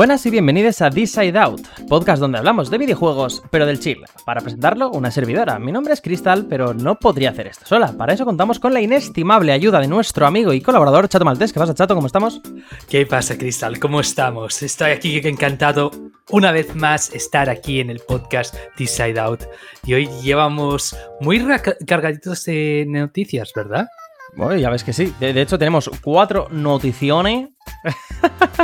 Buenas y bienvenidos a This Side Out, podcast donde hablamos de videojuegos, pero del chill. Para presentarlo, una servidora. Mi nombre es Crystal, pero no podría hacer esto sola. Para eso contamos con la inestimable ayuda de nuestro amigo y colaborador Chato Maltés. ¿Qué pasa, Chato? ¿Cómo estamos? ¿Qué pasa, Crystal? ¿Cómo estamos? Estoy aquí encantado una vez más estar aquí en el podcast This Side Out. Y hoy llevamos muy cargaditos de noticias, ¿verdad? Bueno, ya ves que sí. De, hecho, tenemos cuatro noticiones.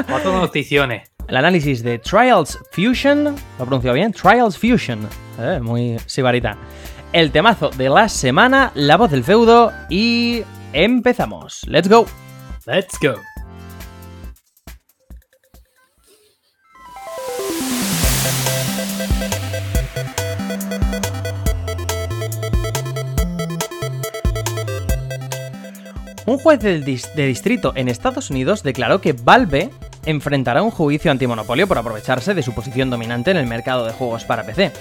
cuatro noticiones. El análisis de Trials Fusion, ¿lo he pronunciado bien? Trials Fusion, eh, muy sibarita. El temazo de la semana, la voz del feudo y empezamos. Let's go. Let's go. Un juez de distrito en Estados Unidos declaró que Valve enfrentará un juicio antimonopolio por aprovecharse de su posición dominante en el mercado de juegos para PC.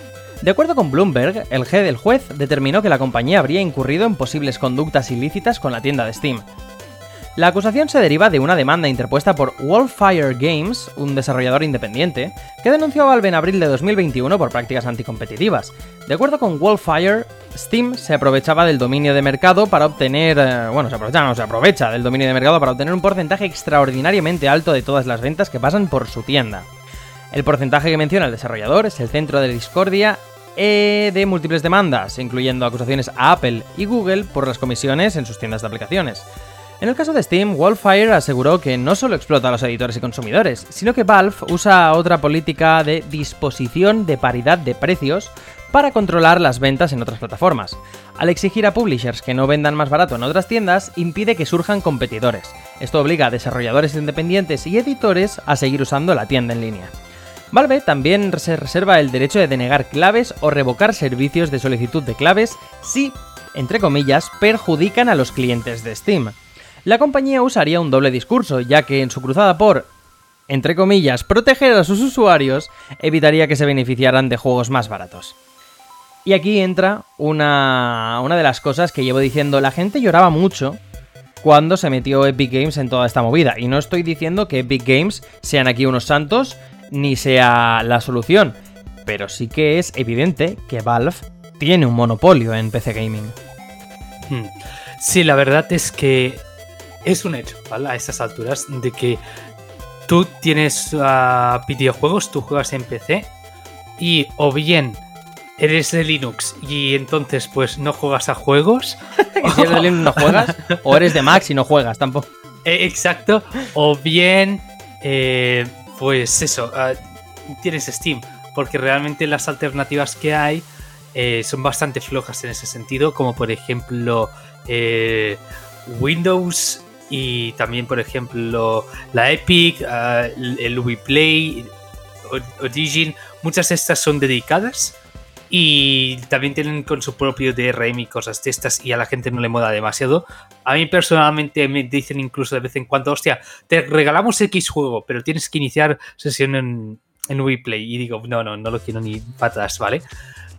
De acuerdo con Bloomberg, el G del juez determinó que la compañía habría incurrido en posibles conductas ilícitas con la tienda de Steam. La acusación se deriva de una demanda interpuesta por Wildfire Games, un desarrollador independiente, que denunció a Valve en abril de 2021 por prácticas anticompetitivas. De acuerdo con Wildfire, Steam se aprovechaba del dominio de mercado para obtener, eh, bueno, se aprovecha, no, se aprovecha del dominio de mercado para obtener un porcentaje extraordinariamente alto de todas las ventas que pasan por su tienda. El porcentaje que menciona el desarrollador es el centro de discordia eh, de múltiples demandas, incluyendo acusaciones a Apple y Google por las comisiones en sus tiendas de aplicaciones. En el caso de Steam, Wildfire aseguró que no solo explota a los editores y consumidores, sino que Valve usa otra política de disposición de paridad de precios para controlar las ventas en otras plataformas. Al exigir a publishers que no vendan más barato en otras tiendas, impide que surjan competidores. Esto obliga a desarrolladores independientes y editores a seguir usando la tienda en línea. Valve también se reserva el derecho de denegar claves o revocar servicios de solicitud de claves si, entre comillas, perjudican a los clientes de Steam la compañía usaría un doble discurso, ya que en su cruzada por, entre comillas, proteger a sus usuarios, evitaría que se beneficiaran de juegos más baratos. Y aquí entra una, una de las cosas que llevo diciendo, la gente lloraba mucho cuando se metió Epic Games en toda esta movida. Y no estoy diciendo que Epic Games sean aquí unos santos, ni sea la solución. Pero sí que es evidente que Valve tiene un monopolio en PC Gaming. Hmm. Sí, la verdad es que es un hecho, ¿vale? A estas alturas, de que tú tienes uh, videojuegos, tú juegas en PC y o bien eres de Linux y entonces pues no juegas a juegos. si eres de Linux no juegas, o eres de Mac y no juegas tampoco. Eh, exacto, o bien eh, pues eso, uh, tienes Steam, porque realmente las alternativas que hay eh, son bastante flojas en ese sentido, como por ejemplo Windows y también, por ejemplo, la Epic, uh, el Ubiplay, Origin, muchas de estas son dedicadas y también tienen con su propio DRM y cosas de estas y a la gente no le moda demasiado. A mí personalmente me dicen incluso de vez en cuando, hostia, te regalamos X juego, pero tienes que iniciar sesión en, en Ubiplay y digo, no, no, no lo quiero ni patas, ¿vale?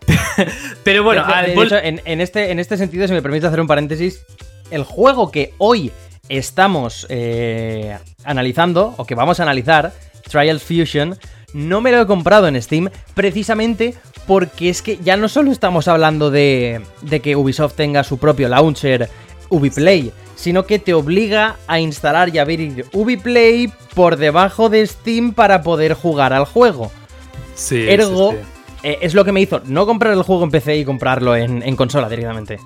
pero bueno, en, en, este, en este sentido, si me permite hacer un paréntesis, el juego que hoy estamos eh, analizando, o que vamos a analizar, Trials Fusion, no me lo he comprado en Steam precisamente porque es que ya no solo estamos hablando de, de que Ubisoft tenga su propio launcher Ubiplay, sino que te obliga a instalar y abrir Ubiplay por debajo de Steam para poder jugar al juego. Sí, Ergo, eh, es lo que me hizo no comprar el juego en PC y comprarlo en, en consola directamente.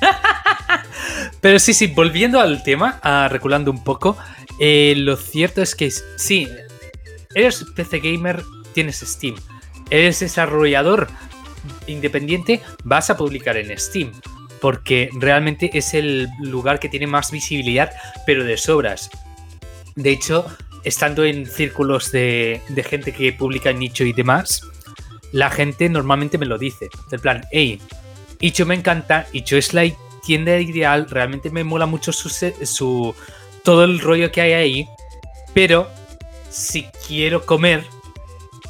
Pero sí, sí, volviendo al tema, reculando un poco, eh, lo cierto es que sí, eres PC gamer, tienes Steam. Eres desarrollador independiente, vas a publicar en Steam. Porque realmente es el lugar que tiene más visibilidad, pero de sobras. De hecho, estando en círculos de, de gente que publica en nicho y demás, la gente normalmente me lo dice. En plan, hey, Icho me encanta, Icho es tienda ideal, realmente me mola mucho su, todo el rollo que hay ahí, pero si quiero comer,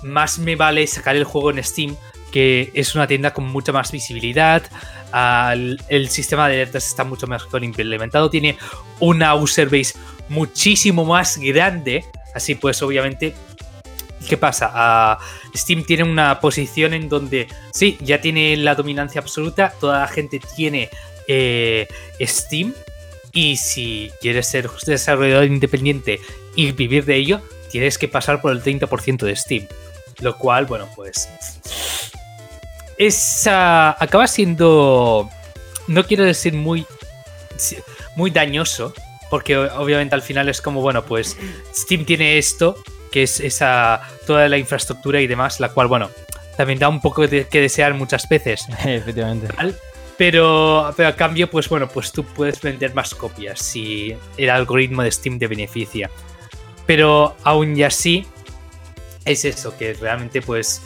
más me vale sacar el juego en Steam, que es una tienda con mucha más visibilidad, el sistema de alertas está mucho mejor implementado, tiene una user base muchísimo más grande, así pues obviamente ¿qué pasa? Ah, Steam tiene una posición en donde, sí, ya tiene la dominancia absoluta, toda la gente tiene eh, Steam, y si quieres ser desarrollador independiente y vivir de ello, tienes que pasar por el 30% de Steam. Lo cual, bueno, pues... Es, acaba siendo... No quiero decir muy... Muy dañoso, porque obviamente al final es como, bueno, pues Steam tiene esto, que es esa toda la infraestructura y demás, la cual, bueno, también da un poco de que desear muchas veces. Efectivamente. Pero, pero a cambio, pues bueno, pues tú puedes vender más copias si el algoritmo de Steam te beneficia. Pero aún y así, es eso, que realmente pues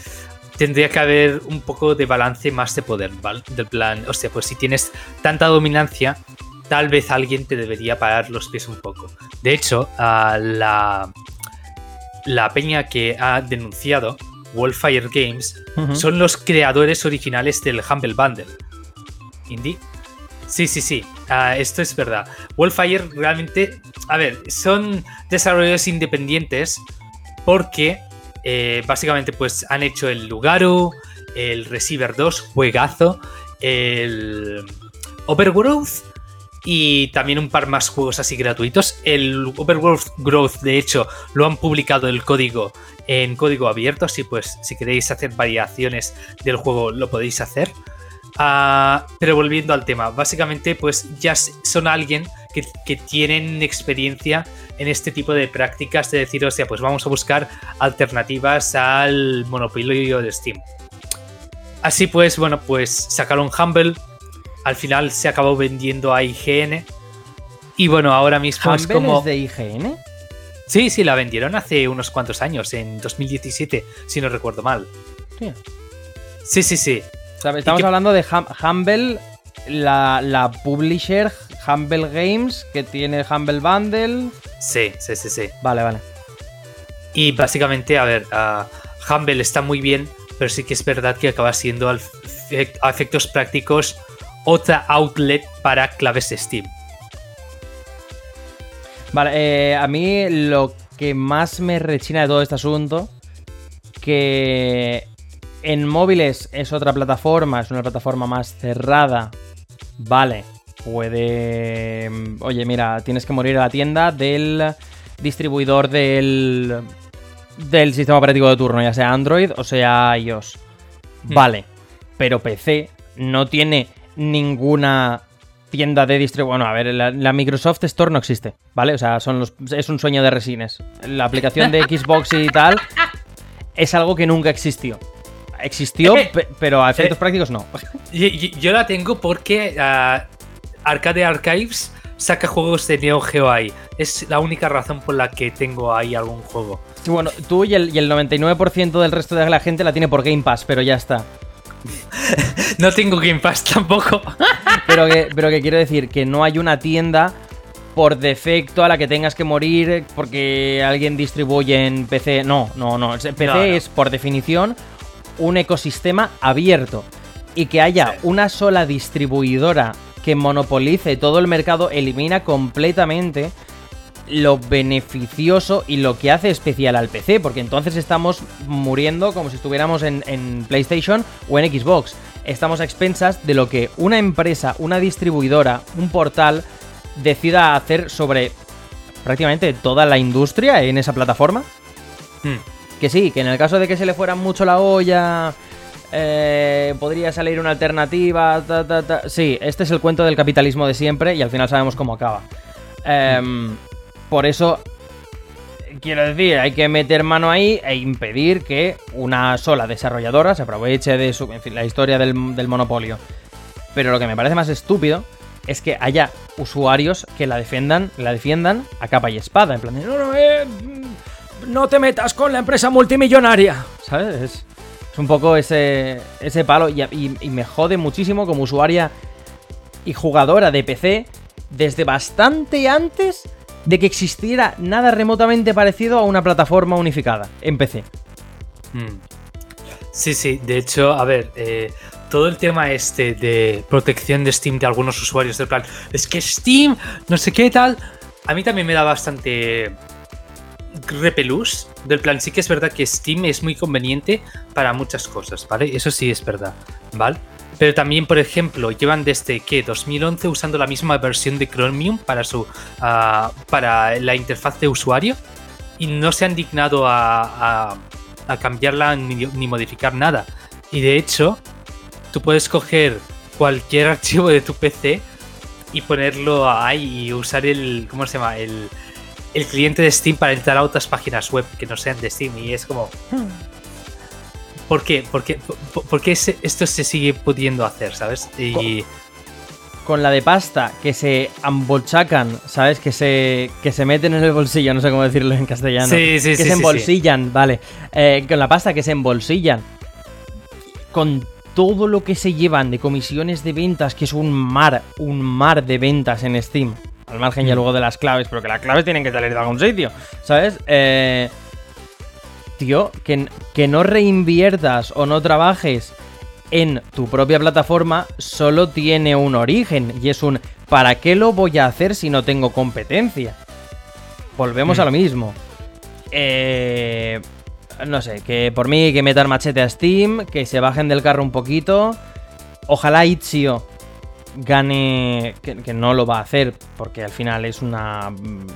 tendría que haber un poco de balance más de poder, ¿vale? Del plan, o sea, pues si tienes tanta dominancia, tal vez alguien te debería parar los pies un poco. De hecho, la, la peña que ha denunciado, Wildfire Games, son los creadores originales del Humble Bundle. ¿Indie? Sí, sí, sí, ah, esto es verdad. Wildfire realmente, a ver, son desarrolladores independientes porque eh, básicamente pues han hecho el Lugaru, el Receiver 2, juegazo, el Overgrowth y también un par más juegos así gratuitos. El Overworld Growth, de hecho, lo han publicado el código en código abierto, así pues si queréis hacer variaciones del juego lo podéis hacer. Ah, pero volviendo al tema, básicamente pues ya son alguien que, que, tienen experiencia en este tipo de prácticas de decir, o sea, pues vamos a buscar alternativas al monopolio de Steam. Así pues, bueno, pues sacaron Humble, al final se acabó vendiendo a IGN. Y bueno, ahora mismo es como. Es de IGN? Sí, sí, la vendieron hace unos cuantos años, en 2017, si no recuerdo mal. Sí, sí, sí. sí. Estamos hablando de Humble, la, la, publisher Humble Games, que tiene Humble Bundle. Sí, sí, sí, sí. Vale, vale. Y básicamente, a ver, uh, Humble está muy bien, pero sí que es verdad que acaba siendo a efectos prácticos otra outlet para claves Steam. Vale, eh, a mí lo que más me rechina de todo este asunto, que en móviles es otra plataforma, es una plataforma más cerrada, vale, puede... Oye, mira, tienes que morir a la tienda del distribuidor del, del sistema operativo de turno, ya sea Android o sea iOS. Hmm. Vale, pero PC no tiene ninguna tienda de distribución. Bueno, a ver, la, Microsoft Store no existe, ¿vale? O sea, son los, es un sueño de resines. La aplicación de Xbox y tal es algo que nunca existió. Existió, eh, pero a efectos eh, prácticos no. Yo, la tengo porque uh, Arcade Archives saca juegos de Neo Geo ahí. Es la única razón por la que tengo ahí algún juego. bueno, tú y el, y el 99% del resto de la gente la tiene por Game Pass, pero ya está. no tengo Game Pass tampoco. pero, que, pero que quiero decir que no hay una tienda por defecto a la que tengas que morir porque alguien distribuye en PC. No, no, no. PC es por definición un ecosistema abierto. Y que haya una sola distribuidora que monopolice todo el mercado elimina completamente lo beneficioso y lo que hace especial al PC, porque entonces estamos muriendo como si estuviéramos en, PlayStation o en Xbox. Estamos a expensas de lo que una empresa, una distribuidora, un portal decida hacer sobre prácticamente toda la industria en esa plataforma. Hmm. Que sí, que en el caso de que se le fuera mucho la olla, eh, podría salir una alternativa. Sí, este es el cuento del capitalismo de siempre y al final sabemos cómo acaba. Eh, por eso, quiero decir, hay que meter mano ahí e impedir que una sola desarrolladora se aproveche de su, en fin, la historia del, monopolio. Pero lo que me parece más estúpido es que haya usuarios que la defiendan, la defiendan a capa y espada. En plan, no, no, eh, no te metas con la empresa multimillonaria. ¿Sabes? Es, un poco ese, ese palo y, y, me jode muchísimo como usuaria y jugadora de PC desde bastante antes de que existiera nada remotamente parecido a una plataforma unificada en PC. Hmm. Sí, sí, de hecho, a ver, eh, todo el tema este de protección de Steam de algunos usuarios del plan, es que Steam, no sé qué tal, a mí también me da bastante repelús, Del plan, sí que es verdad que Steam es muy conveniente para muchas cosas, ¿vale? Eso sí es verdad, ¿vale? Pero también, por ejemplo, llevan desde que 2011 usando la misma versión de Chromium para su ah, para la interfaz de usuario y no se han dignado a, cambiarla ni, ni, modificar nada. Y de hecho, tú puedes coger cualquier archivo de tu PC y ponerlo ahí y usar el ¿cómo se llama? el el cliente de Steam para entrar a otras páginas web que no sean de Steam. Y es como. ¿Por qué? ¿Por qué, por, qué esto se sigue pudiendo hacer, ¿sabes? Y. Con la de pasta que se ambolchacan, ¿sabes? Que se, que se meten en el bolsillo, no sé cómo decirlo en castellano. Sí, sí, que sí. se embolsillan, vale. Eh, con la pasta que se embolsillan. Con todo lo que se llevan de comisiones de ventas, que es un mar, un mar de ventas en Steam al margen ya mm. luego de las claves, pero que las claves tienen que salir de algún sitio, ¿sabes? Eh, tío, que, que no reinviertas o no trabajes en tu propia plataforma solo tiene un origen y es un ¿para qué lo voy a hacer si no tengo competencia? Volvemos a mm. lo mismo. Eh, no sé, que por mí que metan machete a Steam, que se bajen del carro un poquito. Ojalá Itzio gane, que, no lo va a hacer, porque al final es una... Mm,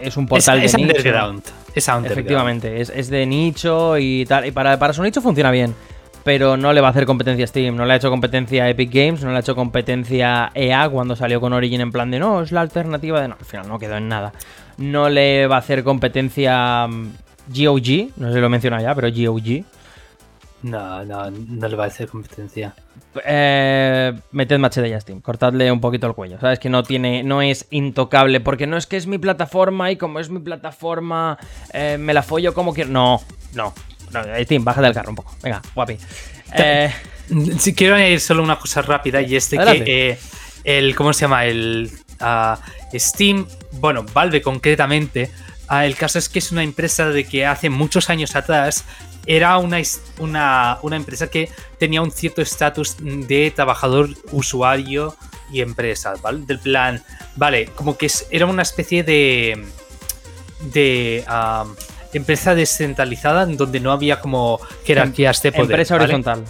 es un portal de nicho. Underground. Es underground. Efectivamente, es, de nicho y tal. Y para, para su nicho funciona bien. Pero no le va a hacer competencia Steam, no le ha hecho competencia Epic Games, no le ha hecho competencia EA cuando salió con Origin en plan de no, es la alternativa de no. Al final no quedó en nada. No le va a hacer competencia GOG, mm, no sé si lo menciona ya, pero GOG. No, no, no le va a hacer competencia. Eh, meted machete ya Steam, cortadle un poquito el cuello. Sabes que no tiene, no es intocable, porque no es que es mi plataforma y como es mi plataforma, eh, me la follo como quiero. No, no, no, Steam, baja del carro un poco. Venga, guapi. Eh, si quiero añadir solo una cosa rápida y es de que eh, el, ¿cómo se llama? El uh, Steam, bueno, Valve concretamente. Uh, el caso es que es una empresa de que hace muchos años atrás era una, una, empresa que tenía un cierto estatus de trabajador, usuario y empresa, ¿vale? Del plan, vale, como que era una especie de. de. empresa descentralizada en donde no había como jerarquías de poder. Empresa horizontal.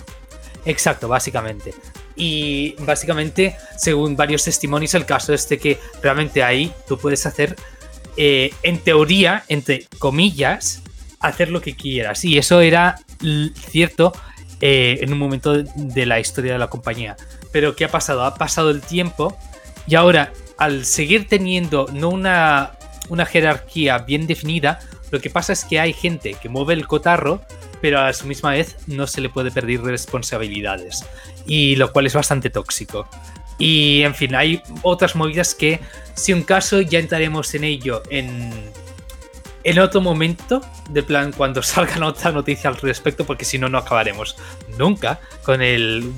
Exacto, básicamente. Y básicamente, según varios testimonios, el caso es de que realmente ahí tú puedes hacer, eh, en teoría, entre comillas, hacer lo que quieras. Y eso era cierto eh, en un momento de la historia de la compañía. Pero ¿qué ha pasado? Ha pasado el tiempo y ahora, al seguir teniendo no una, una jerarquía bien definida, lo que pasa es que hay gente que mueve el cotarro, pero a su misma vez no se le puede perder responsabilidades. Y lo cual es bastante tóxico. Y en fin, hay otras movidas que, si un caso, ya entraremos en ello en en otro momento, de plan, cuando salga otra noticia al respecto, porque si no, no acabaremos nunca con el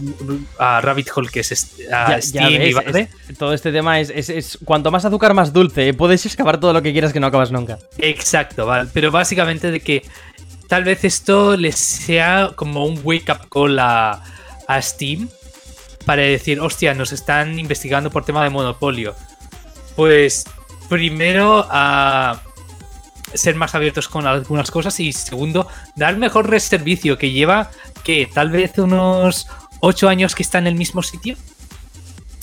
Rabbit Hole que es Steam y ¿vale? todo este tema es, es, cuanto más azúcar, más dulce. Puedes excavar todo lo que quieras que no acabas nunca. Exacto, vale. Pero básicamente de que tal vez esto les sea como un wake up call a, a Steam para decir, hostia, nos están investigando por tema de monopolio. Pues primero a ser más abiertos con algunas cosas y segundo, dar mejor servicio que lleva que tal vez unos 8 años que está en el mismo sitio.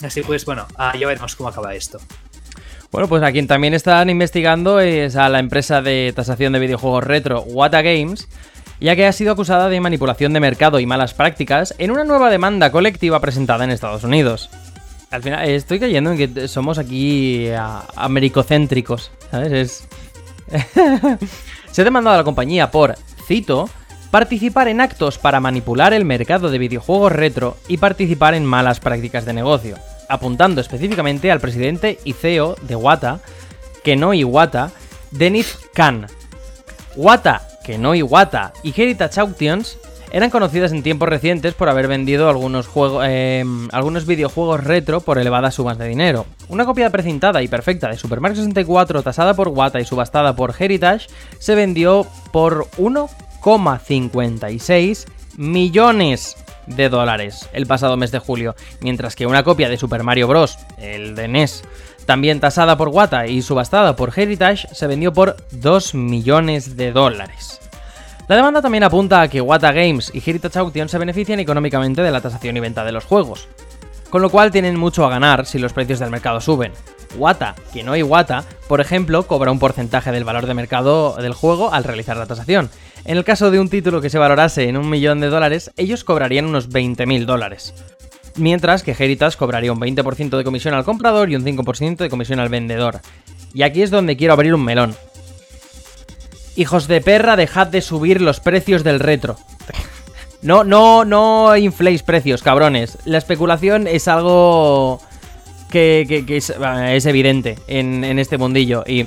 Así pues, bueno, ah, ya veremos cómo acaba esto. Bueno, pues a quien también están investigando es a la empresa de tasación de videojuegos retro Wata Games, ya que ha sido acusada de manipulación de mercado y malas prácticas en una nueva demanda colectiva presentada en Estados Unidos. Al final, estoy cayendo en que somos aquí americocéntricos, ¿sabes? Es, Se ha demandado a la compañía por, cito, participar en actos para manipular el mercado de videojuegos retro y participar en malas prácticas de negocio, apuntando específicamente al presidente y CEO de Wata, Kenoi Wata, Denis Khan. Wata, Kenoi Wata y Heritage Auctions eran conocidas en tiempos recientes por haber vendido algunos, em, algunos videojuegos retro por elevadas sumas de dinero. Una copia precintada y perfecta de Super Mario 64 tasada por Wata y subastada por Heritage se vendió por 1,56 millones de dólares el pasado mes de julio, mientras que una copia de Super Mario Bros., el de NES, también tasada por Wata y subastada por Heritage, se vendió por 2 millones de dólares. La demanda también apunta a que Wata Games y Heritage Auction se benefician económicamente de la tasación y venta de los juegos, con lo cual tienen mucho a ganar si los precios del mercado suben. Wata, que no hay Wata, por ejemplo, cobra un porcentaje del valor de mercado del juego al realizar la tasación. En el caso de un título que se valorase en un millón de dólares, ellos cobrarían unos 20.000 dólares. Mientras que Heritage cobraría un 20% de comisión al comprador y un 5% de comisión al vendedor. Y aquí es donde quiero abrir un melón. Hijos de perra, dejad de subir los precios del retro. No, no, no infléis precios, cabrones. La especulación es algo que, es, evidente en, este mundillo. Y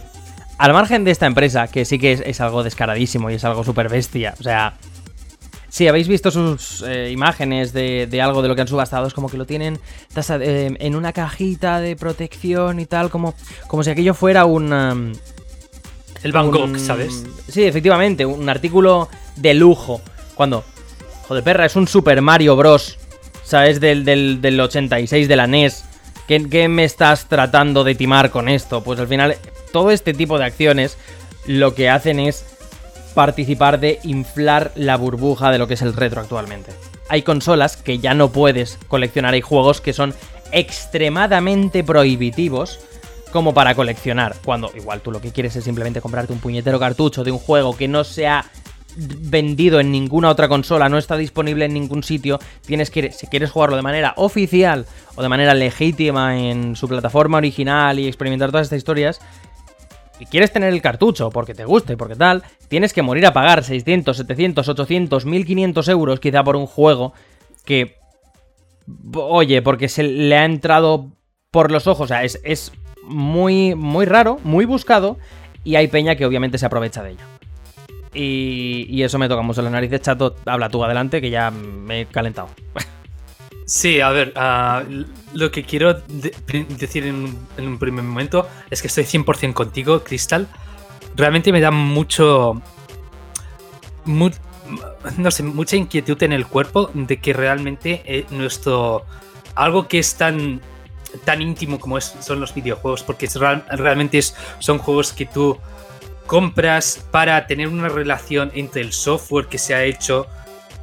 al margen de esta empresa, que sí que es, algo descaradísimo y es algo súper bestia, o sea, si habéis visto sus eh, imágenes de, algo de lo que han subastado, es como que lo tienen eh, en una cajita de protección y tal, como, como si aquello fuera un... El Bangkok, ¿sabes? Sí, efectivamente, un artículo de lujo. Cuando, joder, perra, es un Super Mario Bros. ¿Sabes? Del, del, del 86 de la NES ¿Qué, me estás tratando de timar con esto? Pues al final, todo este tipo de acciones lo que hacen es participar de inflar la burbuja de lo que es el retro actualmente. Hay consolas que ya no puedes coleccionar, hay juegos que son extremadamente prohibitivos como para coleccionar, cuando igual tú lo que quieres es simplemente comprarte un puñetero cartucho de un juego que no sea vendido en ninguna otra consola, no está disponible en ningún sitio, tienes que, si quieres jugarlo de manera oficial o de manera legítima en su plataforma original y experimentar todas estas historias, y quieres tener el cartucho porque te guste, porque tal, tienes que morir a pagar 600, 700, 800, 1500 euros quizá por un juego que, oye, porque se le ha entrado por los ojos, o sea, es, es muy, muy raro, muy buscado, y hay peña que obviamente se aprovecha de ello. Y, eso me toca mucho la nariz. Chato, habla tú adelante, que ya me he calentado. Sí, a ver, ah, lo que quiero decir en, un primer momento es que estoy 100% contigo, Crystal. Realmente me da mucho, no sé, mucha inquietud en el cuerpo de que realmente eh, nuestro... Algo que es tan, tan íntimo como son los videojuegos, porque realmente es, son juegos que tú compras para tener una relación entre el software que se ha hecho,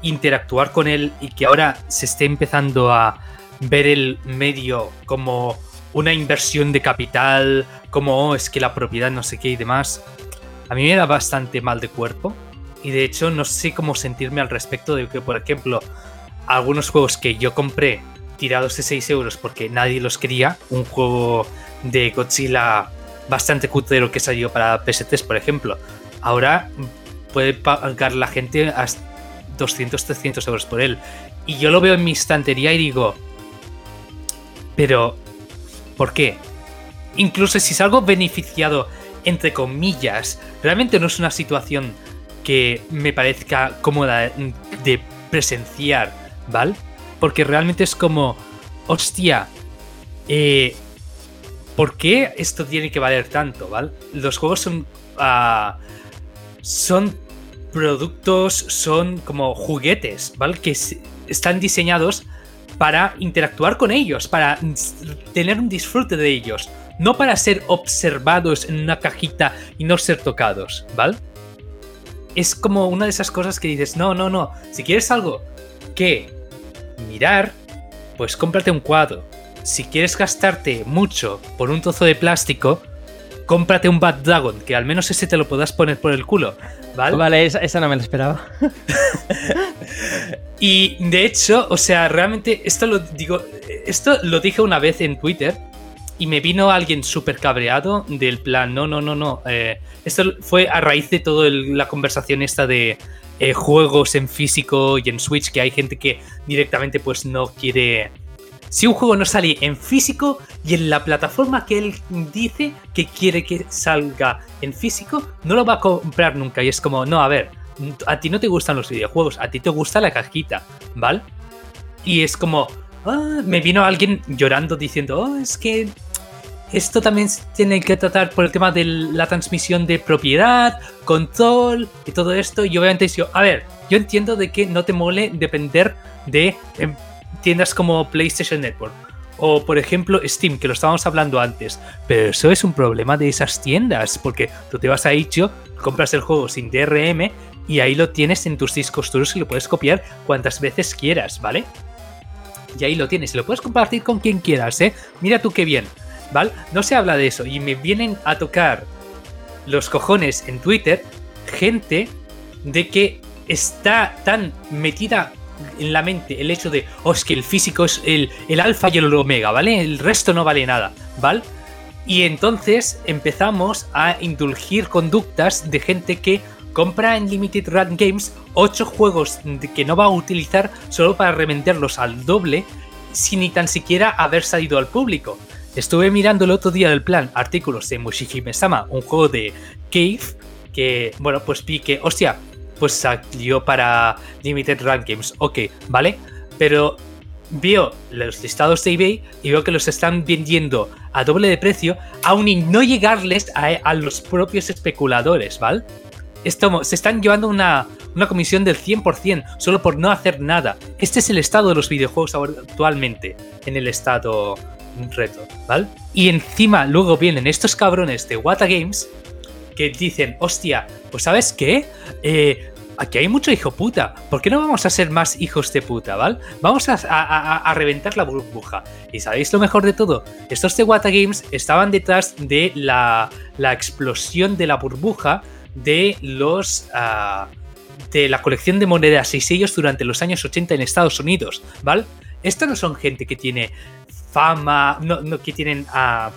interactuar con él y que ahora se esté empezando a ver el medio como una inversión de capital, como oh, es que la propiedad no sé qué y demás, a mí me da bastante mal de cuerpo. Y de hecho no sé cómo sentirme al respecto de que, por ejemplo, algunos juegos que yo compré tirados de 6 euros porque nadie los quería, un juego de Godzilla bastante cutrero que salió para PS3, por ejemplo. Ahora puede pagar la gente hasta 200, 300 euros por él. Y yo lo veo en mi estantería y digo, pero, ¿por qué? Incluso si salgo beneficiado, entre comillas, realmente no es una situación que me parezca cómoda de presenciar, ¿vale? Porque realmente es como, hostia, eh, ¿por qué esto tiene que valer tanto? ¿vale? Los juegos son. Ah, son productos, son como juguetes, ¿vale? Que están diseñados para interactuar con ellos, para tener un disfrute de ellos, no para ser observados en una cajita y no ser tocados, ¿vale? Es como una de esas cosas que dices, no, no, no, si quieres algo que mirar, pues cómprate un cuadro, si quieres gastarte mucho por un trozo de plástico, cómprate un Bad Dragon, que al menos ese te lo puedas poner por el culo, ¿vale? Vale, esa, no me la esperaba. y de hecho, o sea, realmente esto lo digo, esto lo dije una vez en Twitter y me vino alguien súper cabreado del plan, no, no, no, no. Eh, esto fue a raíz de toda la conversación esta de eh, juegos en físico y en Switch, que hay gente que directamente pues no quiere si un juego no sale en físico y en la plataforma que él dice que quiere que salga en físico, no lo va a comprar nunca. Y es como, no, a ver, a ti no te gustan los videojuegos, a ti te gusta la cajita, ¿vale? Y es como, ah, me vino alguien llorando diciendo, oh, es que esto también tiene que tratar por el tema de la transmisión de propiedad, control y todo esto. Y obviamente yo, a ver, yo entiendo de que no te mole depender de em, tiendas como PlayStation Network o por ejemplo Steam, que lo estábamos hablando antes. Pero eso es un problema de esas tiendas, porque tú te vas a Itch.io, compras el juego sin DRM y ahí lo tienes en tus discos duros y lo puedes copiar cuantas veces quieras, ¿vale? Y ahí lo tienes, y lo puedes compartir con quien quieras, ¿eh? Mira tú qué bien, ¿vale? No se habla de eso y me vienen a tocar los cojones en Twitter gente de que está tan metida en la mente el hecho de, oh, es que el físico es el, el alfa y el omega, ¿vale? El resto no vale nada, ¿vale? Y entonces empezamos a indulgir conductas de gente que compra en Limited Run Games 8 juegos que no va a utilizar solo para revenderlos al doble sin ni tan siquiera haber salido al público. Estuve mirando el otro día del plan artículos de Mushihime-sama, un juego de Cave, que, bueno, pues vi que, hostia, pues salió para Limited Run Games. Ok, ¿vale? Pero veo los listados de eBay y veo que los están vendiendo a doble de precio, aún no llegarles a, los propios especuladores, ¿vale? Esto, se están llevando una, una comisión del 100% solo por no hacer nada. Este es el estado de los videojuegos actualmente, en el estado reto, ¿vale? Y encima luego vienen estos cabrones de Wata Games que dicen, hostia, pues ¿sabes qué? Eh, aquí hay mucho hijo puta. ¿Por qué no vamos a ser más hijos de puta, ¿vale? Vamos a, reventar la burbuja. ¿Y sabéis lo mejor de todo? Estos de Wata Games estaban detrás de la, explosión de la burbuja de los... Ah, de la colección de monedas y sellos durante los años 80 en Estados Unidos, ¿vale? Estos no son gente que tiene fama, no, no que tienen ah,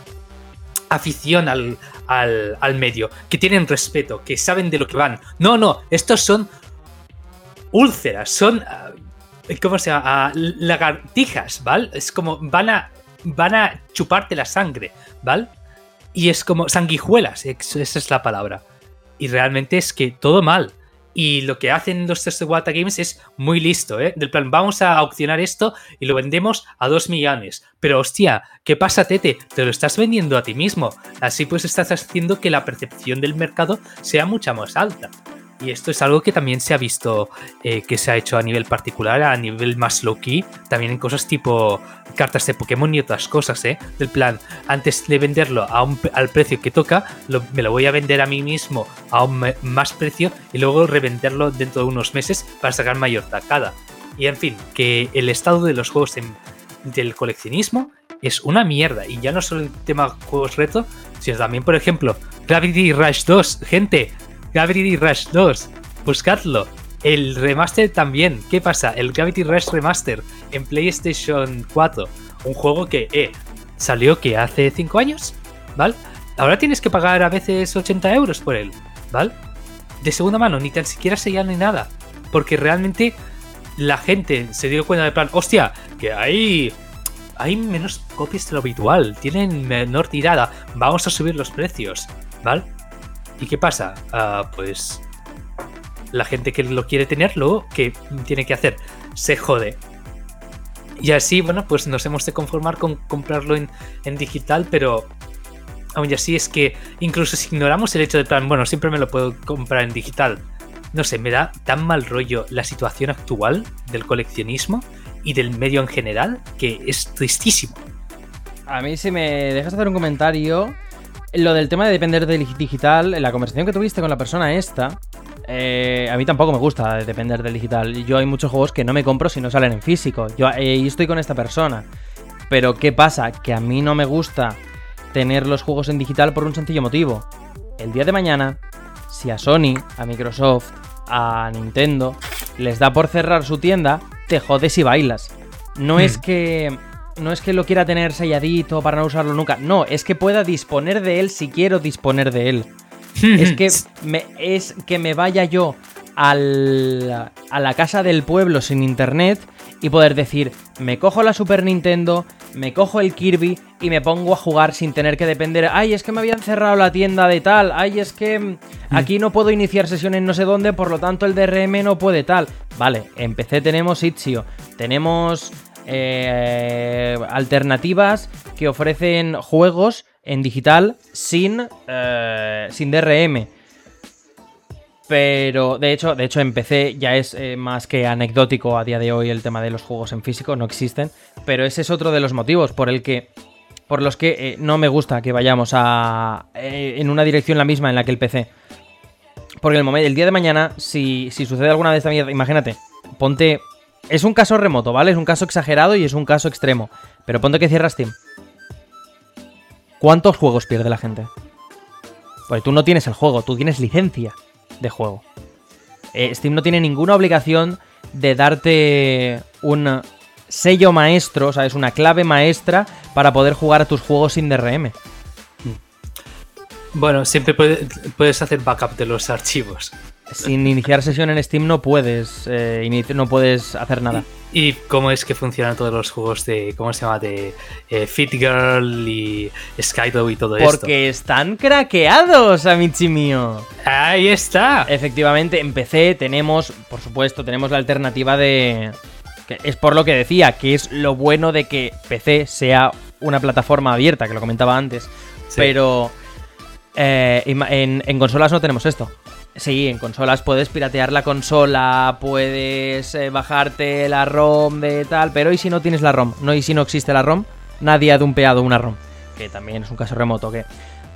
afición al, al, medio, que tienen respeto, que saben de lo que van. No, no, estos son úlceras, son... Ah, ¿Cómo se llama? Ah, lagartijas, ¿vale? Es como van a, van a chuparte la sangre, ¿vale? Y es como sanguijuelas, esa es la palabra. Y realmente es que todo mal. Y lo que hacen los de Wata Games es muy listo, ¿eh? Del plan, vamos a auccionar esto y lo vendemos a 2 millones. Pero hostia, ¿qué pasa, Tete? Te lo estás vendiendo a ti mismo. Así pues estás haciendo que la percepción del mercado sea mucha más alta. Y esto es algo que también se ha visto eh, que se ha hecho a nivel particular, a nivel más low-key, también en cosas tipo cartas de Pokémon y otras cosas, ¿eh? Del plan, antes de venderlo a un, al precio que toca, me lo voy a vender a mí mismo a un más precio y luego revenderlo dentro de unos meses para sacar mayor tacada. Y en fin, que el estado de los juegos del coleccionismo es una mierda. Y ya no solo el tema juegos reto, sino también, por ejemplo, Gravity Rush 2. Gente, Gravity Rush 2, buscadlo. El remaster también. ¿Qué pasa? El Gravity Rush Remaster en PlayStation 4. Un juego que, eh, salió que hace 5 años, ¿vale? Ahora tienes que pagar a veces 80 euros por él, ¿vale? De segunda mano, ni tan siquiera se ni nada. Porque realmente la gente se dio cuenta de plan, hostia, que hay, hay menos copias de lo habitual, tienen menor tirada, vamos a subir los precios, ¿vale? ¿Y qué pasa? Ah, pues la gente que lo quiere tenerlo, ¿qué tiene que hacer? Se jode. Y así, bueno, pues nos hemos de conformar con comprarlo en, digital, pero aún así es que incluso si ignoramos el hecho de plan, bueno, siempre me lo puedo comprar en digital. No sé, me da tan mal rollo la situación actual del coleccionismo y del medio en general que es tristísimo. A mí si me dejas hacer un comentario, lo del tema de depender del digital, en la conversación que tuviste con la persona esta, eh, a mí tampoco me gusta depender del digital. Yo hay muchos juegos que no me compro si no salen en físico. Yo eh, estoy con esta persona. Pero ¿qué pasa? Que a mí no me gusta tener los juegos en digital por un sencillo motivo. El día de mañana, si a Sony, a Microsoft, a Nintendo les da por cerrar su tienda, te jodes y bailas. No es hmm. que no es que lo quiera tener selladito para no usarlo nunca. No, es que pueda disponer de él si quiero disponer de él. es que me, es que me vaya yo al, a la casa del pueblo sin internet y poder decir, me cojo la Super Nintendo, me cojo el Kirby y me pongo a jugar sin tener que depender, ay, es que me habían cerrado la tienda de tal, ay, es que mm, aquí no puedo iniciar sesiones no sé dónde, por lo tanto el DRM no puede tal. Vale, en PC tenemos Itch.io, tenemos eh, alternativas que ofrecen juegos en digital sin, eh, sin DRM. Pero de hecho, de hecho en PC ya es eh, más que anecdótico a día de hoy el tema de los juegos en físico, no existen. Pero ese es otro de los motivos por el que. Por los que no me gusta que vayamos a. en una dirección la misma en la que el PC. Porque el, momento, el día de mañana, si, si sucede alguna de esta mierda, imagínate, ponte. Es un caso remoto, ¿vale? Es un caso exagerado y es un caso extremo. Pero ponte que cierras Steam. ¿Cuántos juegos pierde la gente? Porque tú no tienes el juego, tú tienes licencia de juego. Eh, Steam no tiene ninguna obligación de darte un sello maestro, ¿sabes? Una clave maestra para poder jugar a tus juegos sin DRM. Bueno, siempre puede- puedes hacer backup de los archivos. Sin iniciar sesión en Steam no puedes, eh, no puedes hacer nada. ¿Y cómo es que funcionan todos los juegos de, ¿cómo se llama? De eh, Fit Girl y Skydo y todo esto? Porque están craqueados, amici mío. Ahí está. Efectivamente, en PC tenemos, por supuesto, tenemos la alternativa de... que es por lo que decía, que es lo bueno de que PC sea una plataforma abierta, que lo comentaba antes. Sí. Pero eh, en, en consolas no tenemos esto. Sí, en consolas puedes piratear la consola, puedes eh, bajarte la ROM de tal, pero ¿y si no tienes la ROM? No, ¿y si no existe la ROM? Nadie ha dumpeado una ROM, que también es un caso remoto, que...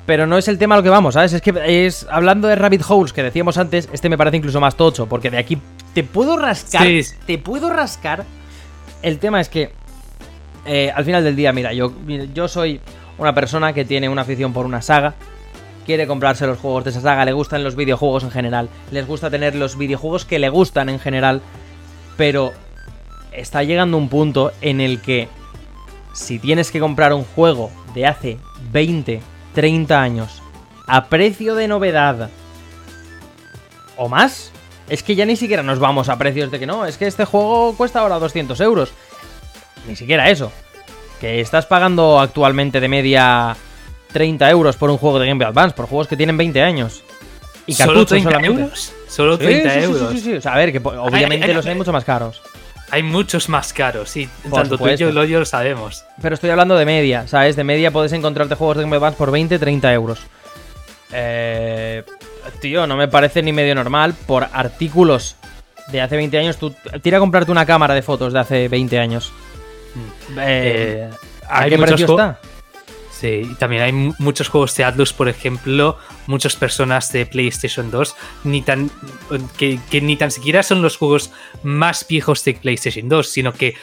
Pero no es el tema a lo que vamos, ¿sabes? Es que es hablando de rabbit holes que decíamos antes, este me parece incluso más tocho, porque de aquí te puedo rascar, Sí. te puedo rascar. El tema es que eh, al final del día, mira, yo, yo soy una persona que tiene una afición por una saga, quiere comprarse los juegos de esa saga, le gustan los videojuegos en general, les gusta tener los videojuegos que le gustan en general, pero está llegando un punto en el que si tienes que comprar un juego de hace 20, 30 años a precio de novedad o más, es que ya ni siquiera nos vamos a precios de que no, es que este juego cuesta ahora 200 euros. Ni siquiera eso. Que estás pagando actualmente de media 30 euros por un juego de Game Boy Advance, por juegos que tienen 20 años. Y ¿Solo cartuchos 30 solamente. euros? Solo Sí, 30 sí, sí, euros. Sí, sí, sí. O sea, a ver, que obviamente ay, los hay ay. mucho más caros. Hay muchos más caros, sí. Por Tanto tú y supuesto. yo lo, yo lo sabemos. Pero estoy hablando de media, ¿sabes? De media puedes encontrarte juegos de Game Boy Advance por 20, 30 euros. Eh, tío, no me parece ni medio normal por artículos de hace 20 años. Tú tira a comprarte una cámara de fotos de hace 20 años. Eh, Eh, ¿A hay qué precio está? Sí, también hay mu- muchos juegos de Atlus, por ejemplo, muchas personas de PlayStation 2, ni tan, que, ni tan siquiera son los juegos más viejos de PlayStation 2, sino que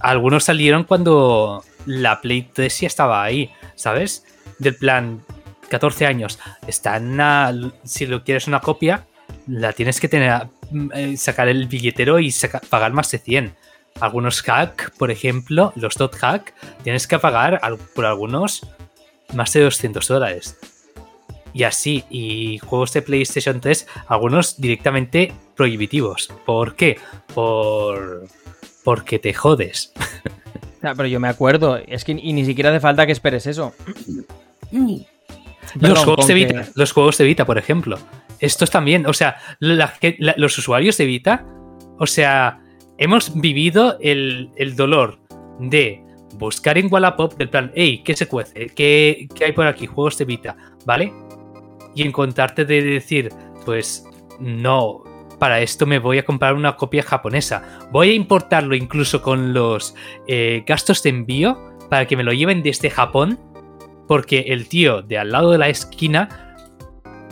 algunos salieron cuando la Play 3 ya estaba ahí, ¿sabes? Del plan, 14 años, están a- si lo quieres una copia, la tienes que tener, mm, eh, sacar el billetero y pagar más de 100. Algunos hack, por ejemplo, los dot hack, tienes que pagar por algunos más de 200 dólares. Y así, y juegos de PlayStation 3, algunos directamente prohibitivos. ¿Por qué? Por... Porque te jodes. Ah, pero yo me acuerdo, es que y ni siquiera hace falta que esperes eso. los, juegos de que- Vita, los juegos de Vita, por ejemplo. Estos también, o sea, la ge- la- los usuarios de Vita, o sea, hemos vivido el, el dolor de buscar en Wallapop del plan, hey, ¿qué se cuece? ¿Qué, qué hay por aquí? Juegos de Vita, ¿vale? Y encontrarte de decir, pues no, para esto me voy a comprar una copia japonesa. Voy a importarlo incluso con los eh, gastos de envío para que me lo lleven desde Japón porque el tío de al lado de la esquina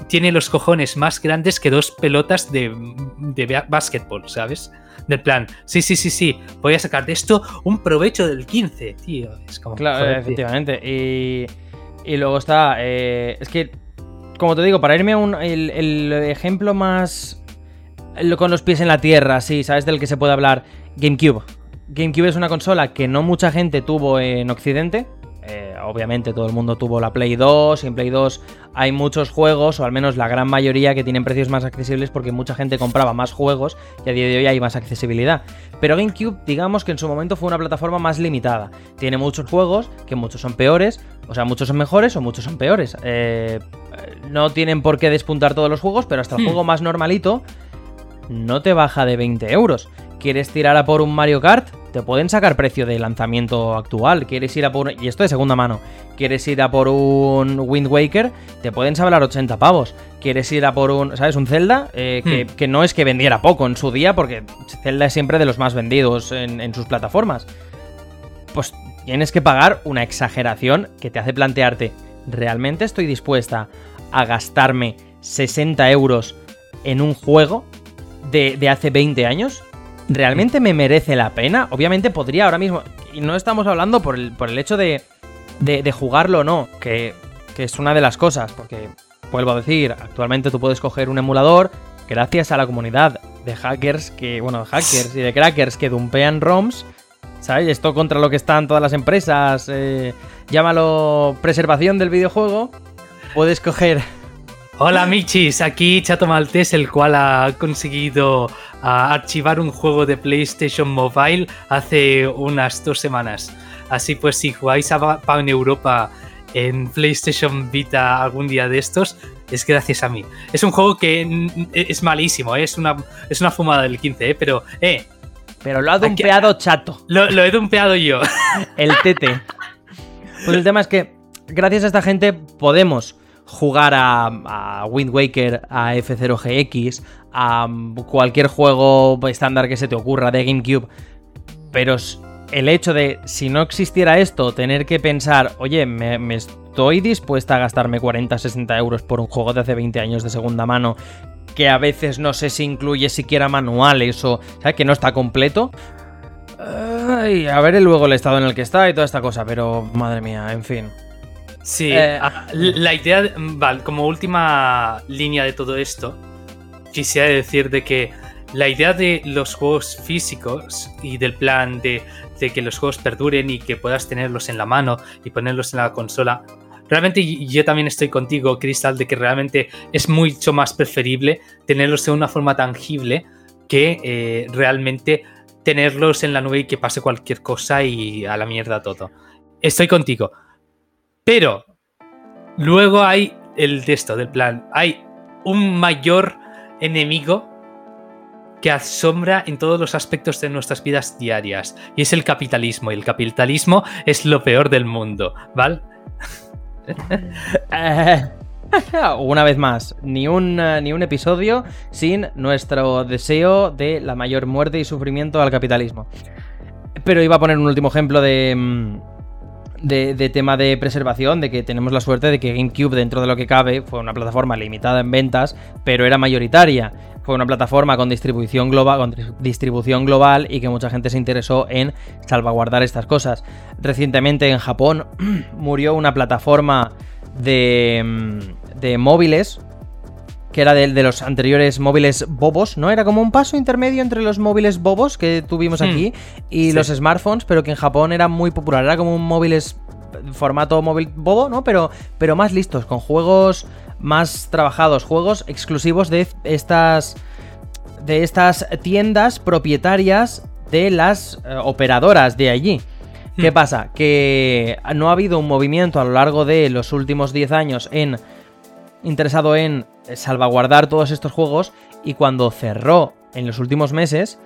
tiene los cojones más grandes que dos pelotas de, de básquetbol, ¿sabes? Del plan, sí, sí, sí, sí, voy a sacar de esto un provecho del 15, tío. Es como, Claro, joder, efectivamente. Y, y luego está. eh, es que, como te digo, para irme a un, el, el ejemplo más. lo- con los pies en la tierra, sí, ¿sabes? Del que se puede hablar. GameCube. GameCube es una consola que no mucha gente tuvo en Occidente. Eh, obviamente todo el mundo tuvo la Play 2 y en Play 2 hay muchos juegos, o al menos la gran mayoría, que tienen precios más accesibles porque mucha gente compraba más juegos y a día de hoy hay más accesibilidad. Pero GameCube, digamos que en su momento fue una plataforma más limitada. Tiene muchos juegos, que muchos son peores, o sea, muchos son mejores o muchos son peores. Eh, no tienen por qué despuntar todos los juegos, pero hasta el Hmm. juego más normalito no te baja de 20 euros. ¿Quieres tirar a por un Mario Kart? te pueden sacar precio de lanzamiento actual. ¿Quieres ir a por y esto de segunda mano? ¿Quieres ir a por un Wind Waker? Te pueden saber 80 pavos. ¿Quieres ir a por un, ¿sabes? Un Zelda? Eh, que, Hmm. que no es que vendiera poco en su día, porque Zelda es siempre de los más vendidos en, en sus plataformas. Pues tienes que pagar una exageración que te hace plantearte, ¿realmente estoy dispuesta a gastarme 60 euros en un juego de, de hace 20 años? ¿Realmente me merece la pena? Obviamente podría ahora mismo, y no estamos hablando por el, por el hecho de, de, de jugarlo o no, que, que es una de las cosas, porque vuelvo a decir, actualmente tú puedes coger un emulador gracias a la comunidad de hackers que, bueno, de hackers y de crackers que dumpean ROMs, ¿sabes? Esto contra lo que están todas las empresas, eh, llámalo preservación del videojuego, puedes coger... Hola Michis, aquí Chato Maltés, el cual ha conseguido ah, archivar un juego de PlayStation Mobile hace unas dos semanas. Así pues, si jugáis a Pan Europa en PlayStation Vita algún día de estos, es gracias a mí. Es un juego que es malísimo, ¿eh? es, una, es una fumada del 15, ¿eh? pero eh, Pero lo ha Aquí- dumpeado chato. lo, lo he dumpeado yo. el tete. Pues el tema es que gracias a esta gente podemos jugar a, a Wind Waker, a F0GX, a cualquier juego estándar que se te ocurra de GameCube. Pero el hecho de, si no existiera esto, tener que pensar, oye, me, estoy dispuesta a gastarme 40, 60 euros por un juego de hace 20 años de segunda mano, que a veces no sé si incluye siquiera manuales o. Que no está completo. Ay, a ver luego el estado en el que está y toda esta cosa, pero madre mía, en fin. Sí, Eh, ah, la idea, vale, como última línea de todo esto, quisiera decir de que la idea de los juegos físicos y del plan de, de que los juegos perduren y que puedas tenerlos en la mano y ponerlos en la consola, realmente yo también estoy contigo, Crystal, de que realmente es mucho más preferible tenerlos de una forma tangible que eh, realmente tenerlos en la nube y que pase cualquier cosa y a la mierda todo. Estoy contigo. Pero luego hay el de esto, del plan. Hay un mayor enemigo que asombra en todos los aspectos de nuestras vidas diarias. Y es el capitalismo. Y el capitalismo es lo peor del mundo, ¿vale? Una vez más, ni un, eh, ni un episodio sin nuestro deseo de la mayor muerte y sufrimiento al capitalismo. Pero iba a poner un último ejemplo de, mm, de, tema de preservación, de que tenemos la suerte de que GameCube, dentro de lo que cabe, fue una plataforma limitada en ventas, pero era mayoritaria. Fue una plataforma con distribución global, con tri- distribución global y que mucha gente se interesó en salvaguardar estas cosas. Recientemente en Japón murió una plataforma de, mm, de móviles que era de, de los anteriores móviles bobos, ¿no? Era como un paso intermedio entre los móviles bobos que tuvimos Hmm, aquí y sí. los smartphones, pero que en Japón era muy popular. Era como un móviles formato móvil bobo, ¿no? Pero, pero más listos, con juegos más trabajados, juegos exclusivos de estas de estas tiendas propietarias de las eh, operadoras de allí. ¿Qué Hmm. pasa? Que no ha habido un movimiento a lo largo de los últimos 10 años en interesado en salvaguardar todos estos juegos y cuando cerró en los últimos meses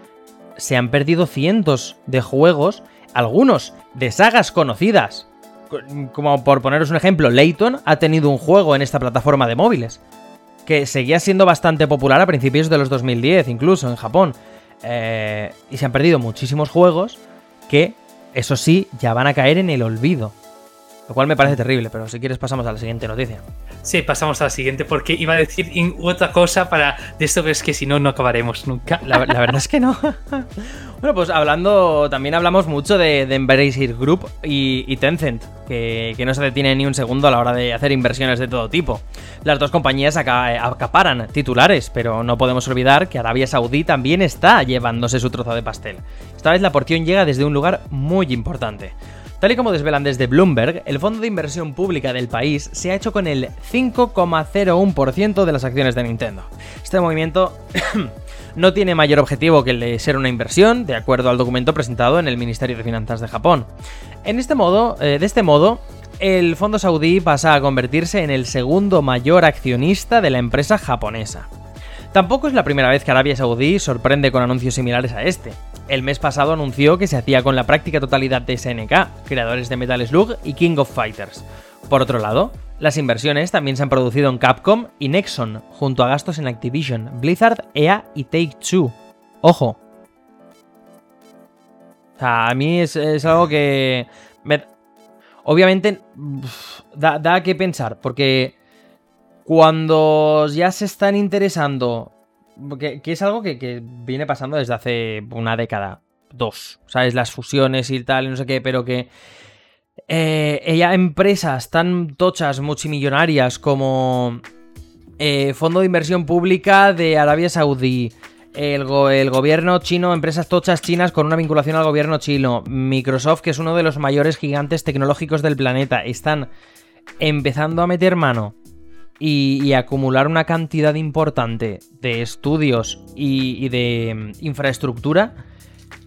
se han perdido cientos de juegos, algunos de sagas conocidas. Co- Como por poneros un ejemplo, Layton ha tenido un juego en esta plataforma de móviles que seguía siendo bastante popular a principios de los 2010, incluso en Japón. Eh, y se han perdido muchísimos juegos que, eso sí, ya van a caer en el olvido. Lo cual me parece terrible, pero si quieres pasamos a la siguiente noticia. Sí, pasamos a la siguiente porque iba a decir otra cosa para de esto, pero es que si no, no acabaremos nunca. La, la verdad es que no. bueno, pues hablando, también hablamos mucho de, de Embracer Group y, y Tencent, que, que no se detiene ni un segundo a la hora de hacer inversiones de todo tipo. Las dos compañías aca- acaparan titulares, pero no podemos olvidar que Arabia Saudí también está llevándose su trozo de pastel. Esta vez la porción llega desde un lugar muy importante. Tal y como desvelan desde Bloomberg, el fondo de inversión pública del país se ha hecho con el 5,01% de las acciones de Nintendo. Este movimiento no tiene mayor objetivo que el de ser una inversión, de acuerdo al documento presentado en el Ministerio de Finanzas de Japón. En este modo, eh, de este modo, el fondo saudí pasa a convertirse en el segundo mayor accionista de la empresa japonesa. Tampoco es la primera vez que Arabia Saudí sorprende con anuncios similares a este. El mes pasado anunció que se hacía con la práctica totalidad de SNK, creadores de Metal Slug y King of Fighters. Por otro lado, las inversiones también se han producido en Capcom y Nexon, junto a gastos en Activision, Blizzard, EA y Take-Two. Ojo. A mí es, algo que... Obviamente da, da que pensar, porque cuando ya se están interesando, que, es algo que, viene pasando desde hace una década, dos, ¿sabes? Las fusiones y tal, no sé qué, pero que eh, ella, empresas tan tochas, multimillonarias como eh, Fondo de Inversión Pública de Arabia Saudí, el, gobierno chino, empresas tochas chinas con una vinculación al gobierno chino, Microsoft, que es uno de los mayores gigantes tecnológicos del planeta, están empezando a meter mano y, acumular una cantidad importante de estudios y, de mm, infraestructura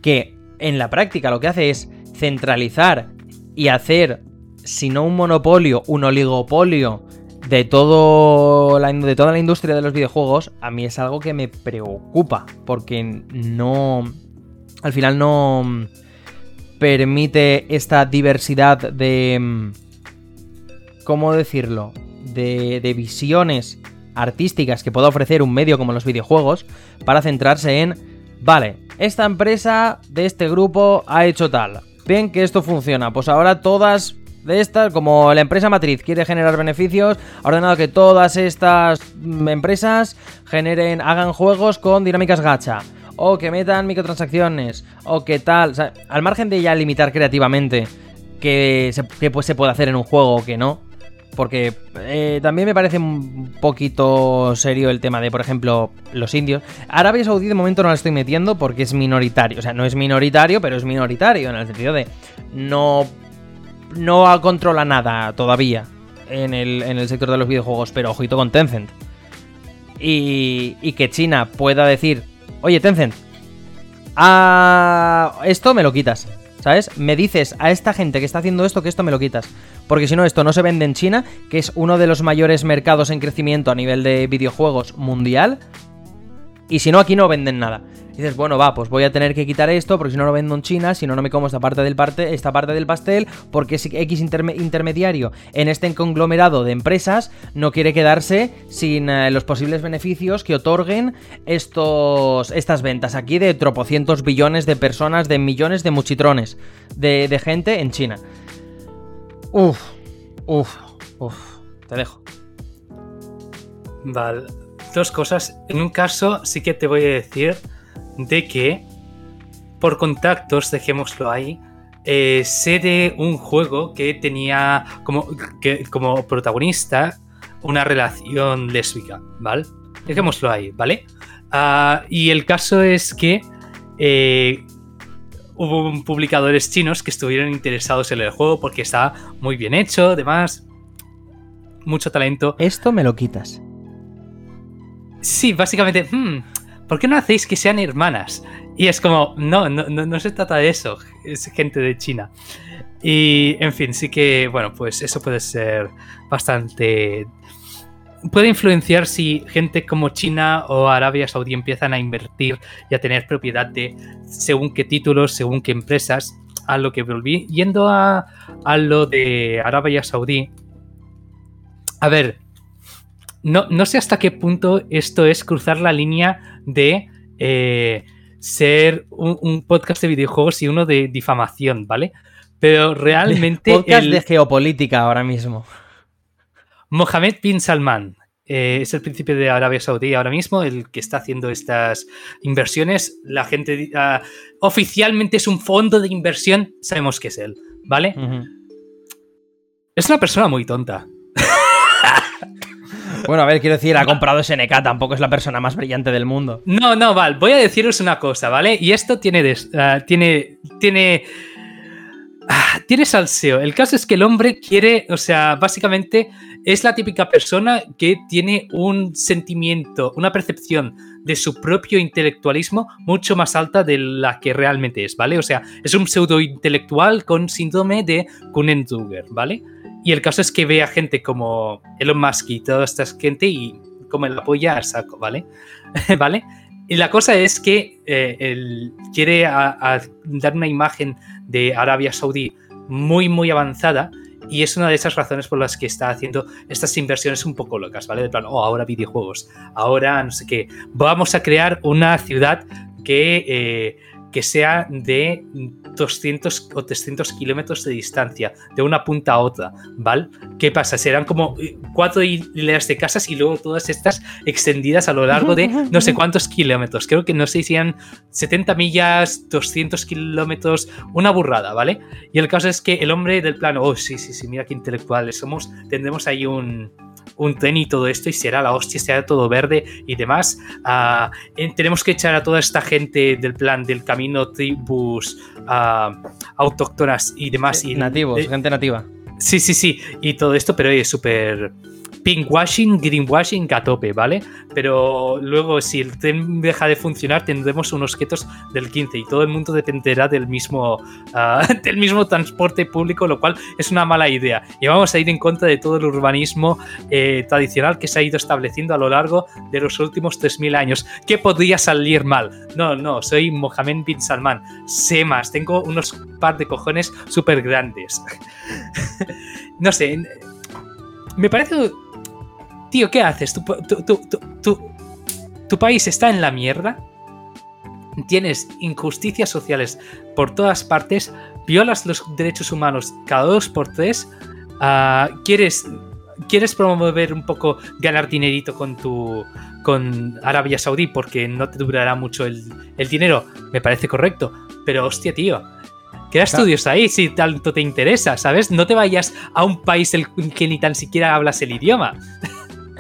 que en la práctica lo que hace es centralizar y hacer, si no un monopolio, un oligopolio de, todo de toda la industria de los videojuegos, a mí es algo que me preocupa, porque no... Al final no mm, permite esta diversidad de... Mm, ¿Cómo decirlo? De, visiones artísticas que pueda ofrecer un medio como los videojuegos para centrarse en, vale, esta empresa de este grupo ha hecho tal, ven que esto funciona, pues ahora todas de estas, como la empresa matriz quiere generar beneficios, ha ordenado que todas estas empresas generen, hagan juegos con dinámicas gacha, o que metan microtransacciones, o que tal, al margen de ya limitar creativamente que se, que pues se puede hacer en un juego o que no, porque eh, también me parece un poquito serio el tema de, por ejemplo, los indios. Arabia Saudí de momento no la estoy metiendo porque es minoritario. O sea, no es minoritario, pero es minoritario en el sentido de no, no controla nada todavía en el, en el sector de los videojuegos, pero ojito con Tencent. Y, y que China pueda decir, oye Tencent, a esto me lo quitas. ¿Sabes? Me dices a esta gente que está haciendo esto que esto me lo quitas. Porque si no, esto no se vende en China, que es uno de los mayores mercados en crecimiento a nivel de videojuegos mundial. Y si no, aquí no venden nada. Dices, bueno, va, pues voy a tener que quitar esto porque si no lo vendo en China, si no, no me como esta parte del, parte, esta parte del pastel, porque es X intermediario en este conglomerado de empresas no quiere quedarse sin eh, los posibles beneficios que otorguen estos, estas ventas aquí de tropocientos billones de personas, de millones de muchitrones de, de gente en China. Uf, uf, uf, te dejo. Vale, dos cosas. En un caso sí que te voy a decir de que por contactos, dejémoslo ahí, eh, sé de un juego que tenía como, que, como protagonista una relación lésbica, ¿vale? Dejémoslo ahí, ¿vale? Ah, y el caso es que eh, hubo publicadores chinos que estuvieron interesados en el juego porque está muy bien hecho, además, mucho talento. Esto me lo quitas. Sí, básicamente, hmm, ¿por qué no hacéis que sean hermanas? Y es como, no, no, no, se trata de eso, es gente de China. Y, en fin, sí que, bueno, pues eso puede ser bastante... Puede influenciar si gente como China o Arabia Saudí empiezan a invertir y a tener propiedad de según qué títulos, según qué empresas. A lo que volví, yendo a, a lo de Arabia Saudí. A ver, no, sé hasta qué punto esto es cruzar la línea de eh, ser un, podcast de videojuegos y uno de difamación, ¿vale? Pero realmente. podcast de geopolítica ahora mismo. Mohamed bin Salman eh, es el príncipe de Arabia Saudí ahora mismo, el que está haciendo estas inversiones. La gente. Ah, oficialmente es un fondo de inversión, sabemos que es él, ¿vale? Es una persona muy tonta. Bueno, a ver, quiero decir, ha comprado SNK, tampoco es la persona más brillante del mundo. No, no, Val, voy a deciros una cosa, ¿vale? Y esto tiene. Ah, tiene. Tiene. Ah, tiene salseo. El caso es que el hombre quiere, o sea, básicamente es la típica persona que tiene un sentimiento, una percepción de su propio intelectualismo mucho más alta de la que realmente es, ¿vale? O sea, es un pseudo intelectual con síndrome de Kunenzuger, ¿vale? Y el caso es que ve a gente como Elon Musk y toda esta gente y como el apoya al saco, ¿vale? ¿Vale? Y la cosa es que eh, él quiere dar una imagen de Arabia Saudí muy, muy avanzada. Y es una de esas razones por las que está haciendo estas inversiones un poco locas, ¿vale? De plan, oh, ahora videojuegos, ahora no sé qué. Vamos a crear una ciudad que eh, que sea de 200 o 300 kilómetros de distancia, de una punta a otra, ¿vale? ¿Qué pasa? Serán como eh, cuatro hileras de casas y luego todas estas extendidas a lo largo de no sé cuántos kilómetros. Creo que no sé si eran 70 millas, 200 kilómetros, una burrada, ¿vale? Y el caso es que el hombre del plano, oh, sí, sí, sí, mira qué intelectuales somos, tendremos ahí un un tren y todo esto y será la hostia, será todo verde y demás. Ah, eh, tenemos que echar a toda esta gente del plan del camino, tribus uh, autóctonas y demás. y, nativos, eh, gente nativa. Sí, sí, sí, y todo esto, pero es súper pinkwashing, greenwashing a ¿vale? Pero luego, si el tren deja de funcionar, tendremos unos quietos del 15 y todo el mundo dependerá del mismo, ah, del mismo transporte público, lo cual es una mala idea. Y vamos a ir en contra de todo el urbanismo eh, tradicional que se ha ido estableciendo a lo largo de los últimos 3.000 años. ¿Qué podría salir mal? No, no, soy Mohamed bin Salman. Sé más, tengo unos par de cojones súper grandes. no sé, me parece tío, ¿qué haces? Tu, país está en la mierda. Tienes injusticias sociales por todas partes. Violas los derechos humanos cada dos por tres. Ah, quieres, quieres promover un poco ganar dinerito con tu con Arabia Saudí porque no te durará mucho el, dinero. Me parece correcto. Pero hostia, tío. Queda estudios ahí si tanto te interesa, ¿sabes? No te vayas a un país el que ni tan siquiera hablas el idioma.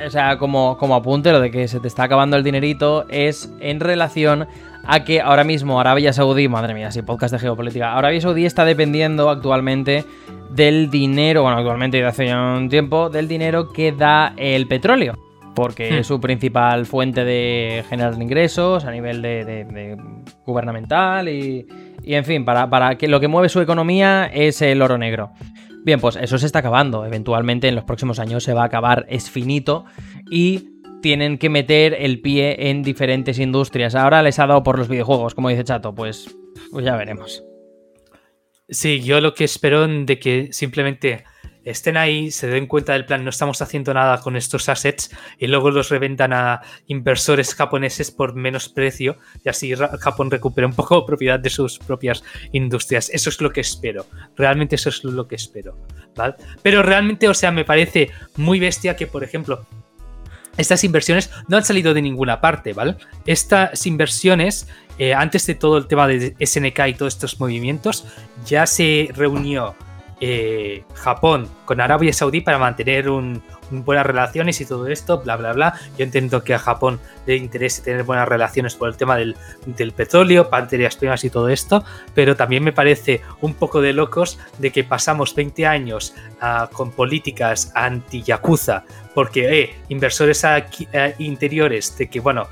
O sea, como, como apunte, lo de que se te está acabando el dinerito es en relación a que ahora mismo Arabia Saudí, madre mía, sí, podcast de geopolítica, Arabia Saudí está dependiendo actualmente del dinero, bueno, actualmente y de hace ya un tiempo, del dinero que da el petróleo. Porque hmm. es su principal fuente de generar ingresos a nivel de, gubernamental y, y, en fin, para, para que lo que mueve su economía es el oro negro. Bien, pues eso se está acabando. Eventualmente en los próximos años se va a acabar, es finito y tienen que meter el pie en diferentes industrias. Ahora les ha dado por los videojuegos, como dice Chato, pues, pues ya veremos. Sí, yo lo que espero de que simplemente estén ahí, se den cuenta del plan, no estamos haciendo nada con estos assets y luego los reventan a inversores japoneses por menos precio y así Japón recupera un poco propiedad de sus propias industrias. Eso es lo que espero. Realmente eso es lo que espero. ¿vale? Pero realmente, o sea, me parece muy bestia que, por ejemplo, estas inversiones no han salido de ninguna parte, ¿vale? Estas inversiones, eh, antes de todo el tema de SNK y todos estos movimientos, ya se reunió eh, Japón con Arabia Saudí para mantener buenas relaciones y todo esto, bla, bla, bla. Yo entiendo que a Japón le interese tener buenas relaciones por el tema del, petróleo, panterías primas y todo esto, pero también me parece un poco de locos de que pasamos 20 años ah, con políticas anti-yakuza, porque eh, inversores eh, interiores de que, bueno,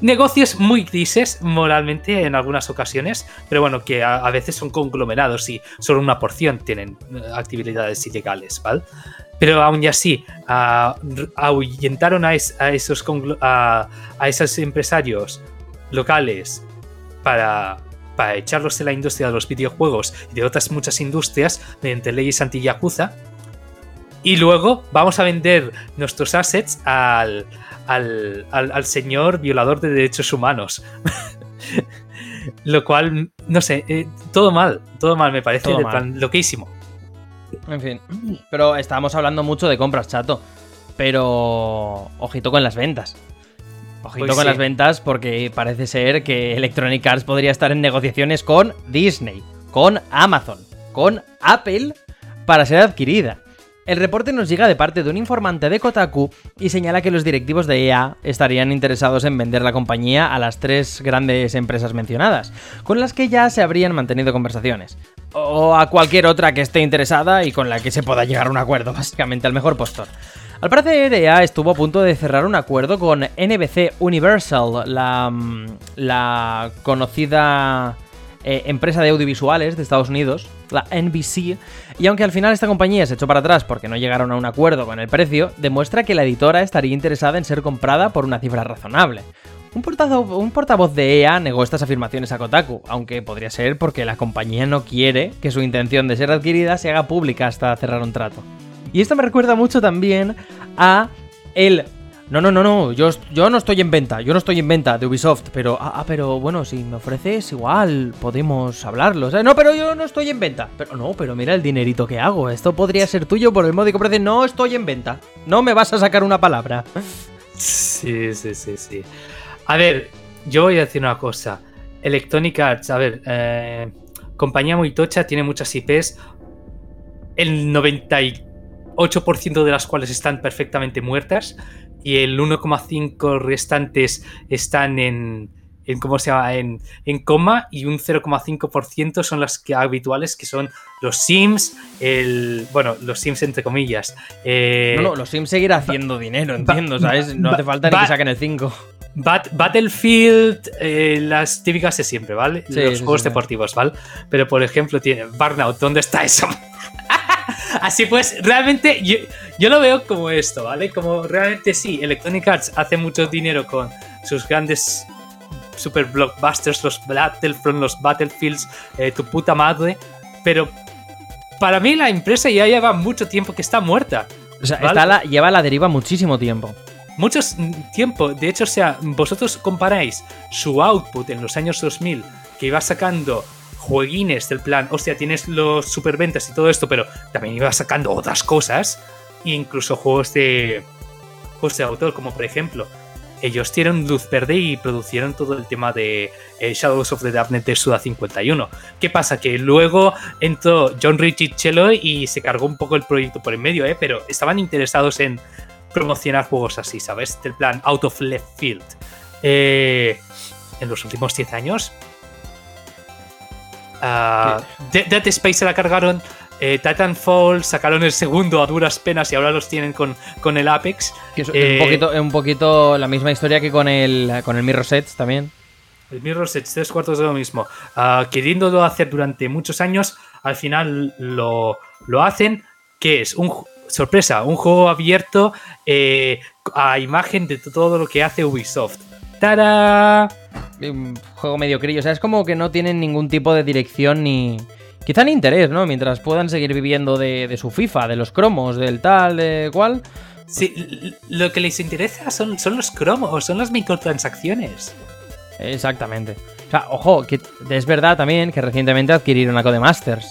negocios muy grises moralmente en algunas ocasiones, pero bueno, que a, veces son conglomerados y solo una porción tienen eh, actividades ilegales, ¿vale? Pero aún así, ahuyentaron a, esos, a, esos empresarios locales para, para echarlos de la industria de los videojuegos y de otras muchas industrias mediante leyes anti-yakuza. Y luego vamos a vender nuestros assets al, al, señor violador de derechos humanos. Lo cual, no sé, eh, todo mal, todo mal me parece, loquísimo. En fin, pero estábamos hablando mucho de compras, chato. Pero ojito con las ventas. Ojito pues con las ventas porque parece ser que Electronic Arts podría estar en negociaciones con Disney, con Amazon, con Apple para ser adquirida. El reporte nos llega de parte de un informante de Kotaku y señala que los directivos de EA estarían interesados en vender la compañía a las tres grandes empresas mencionadas, con las que ya se habrían mantenido conversaciones. O a cualquier otra que esté interesada y con la que se pueda llegar a un acuerdo, básicamente al mejor postor. Al parecer, EA estuvo a punto de cerrar un acuerdo con NBC Universal, la, mm, la conocida eh, empresa de audiovisuales de Estados Unidos, la NBC, y aunque al final esta compañía se echó para atrás porque no llegaron a un acuerdo con el precio, demuestra que la editora estaría interesada en ser comprada por una cifra razonable. Un un portavoz de EA negó estas afirmaciones a Kotaku, aunque podría ser porque la compañía no quiere que su intención de ser adquirida se haga pública hasta cerrar un trato. Y esto me recuerda mucho también a el no, no, no, no, yo, yo no estoy en venta, yo no estoy en venta de Ubisoft, pero, ah, ah pero bueno, si me ofreces igual, podemos hablarlo. no, pero yo no estoy en venta. Pero no, pero mira el dinerito que hago, esto podría ser tuyo por el módico precio. No estoy en venta, no me vas a sacar una palabra. Sí, sí, sí, sí. A ver, yo voy a decir una cosa. Electronic Arts, a ver, eh, compañía muy tocha, tiene muchas IPs. El 98% de las cuales están perfectamente muertas y el 1,5 restantes están en, en ¿cómo se llama? En, en coma y un 0,5% son las que habituales que son los Sims, el bueno, los Sims entre comillas. Eh, no, no, los Sims seguirá haciendo dinero, entiendo, ¿sabes? No hace falta ni que saquen el 5. Battlefield, eh, las típicas de siempre, ¿vale? los juegos deportivos, ¿vale? Pero por ejemplo, tiene Burnout, ¿dónde está eso? Así pues, realmente yo, lo veo como esto, ¿vale? Como realmente sí, Electronic Arts hace mucho dinero con sus grandes super blockbusters, los Battlefront, los Battlefields, eh, tu puta madre, pero para mí la empresa ya lleva mucho tiempo que está muerta. O sea, está lleva la deriva muchísimo tiempo. Mucho tiempo, de hecho, o sea, vosotros comparáis su output en los años 2000, que iba sacando jueguines del plan, hostia, tienes los superventas y todo esto, pero también iba sacando otras cosas, incluso juegos de, juegos de autor, como por ejemplo, ellos dieron luz verde y produjeron todo el tema de eh, Shadows of the Darknet de Suda 51. ¿Qué pasa? Que luego entró John Richichello y se cargó un poco el proyecto por en medio, ¿eh? pero estaban interesados en promocionar juegos así, ¿sabes? Del plan out of left field. Eh, en los últimos 10 años Uh, Dead Space se la cargaron. Eh, Titanfall sacaron el segundo a duras penas y ahora los tienen con, con el Apex. es un, eh, poquito, un poquito la misma historia que con el, con el Mirror Sets también. El Mirror Sets, tres cuartos de lo mismo. Uh, queriéndolo hacer durante muchos años, al final lo, lo hacen. Que es un sorpresa, un juego abierto eh, a imagen de todo lo que hace Ubisoft. ¡Tara! Un juego medio crillo. O sea, es como que no tienen ningún tipo de dirección ni. Quizá ni interés, ¿no? Mientras puedan seguir viviendo de, su FIFA, de los cromos, del tal, de cual. Sí, lo que les interesa son, son los cromos, son las microtransacciones. Exactamente. O sea, ojo, que es verdad también que recientemente adquirieron a Codemasters.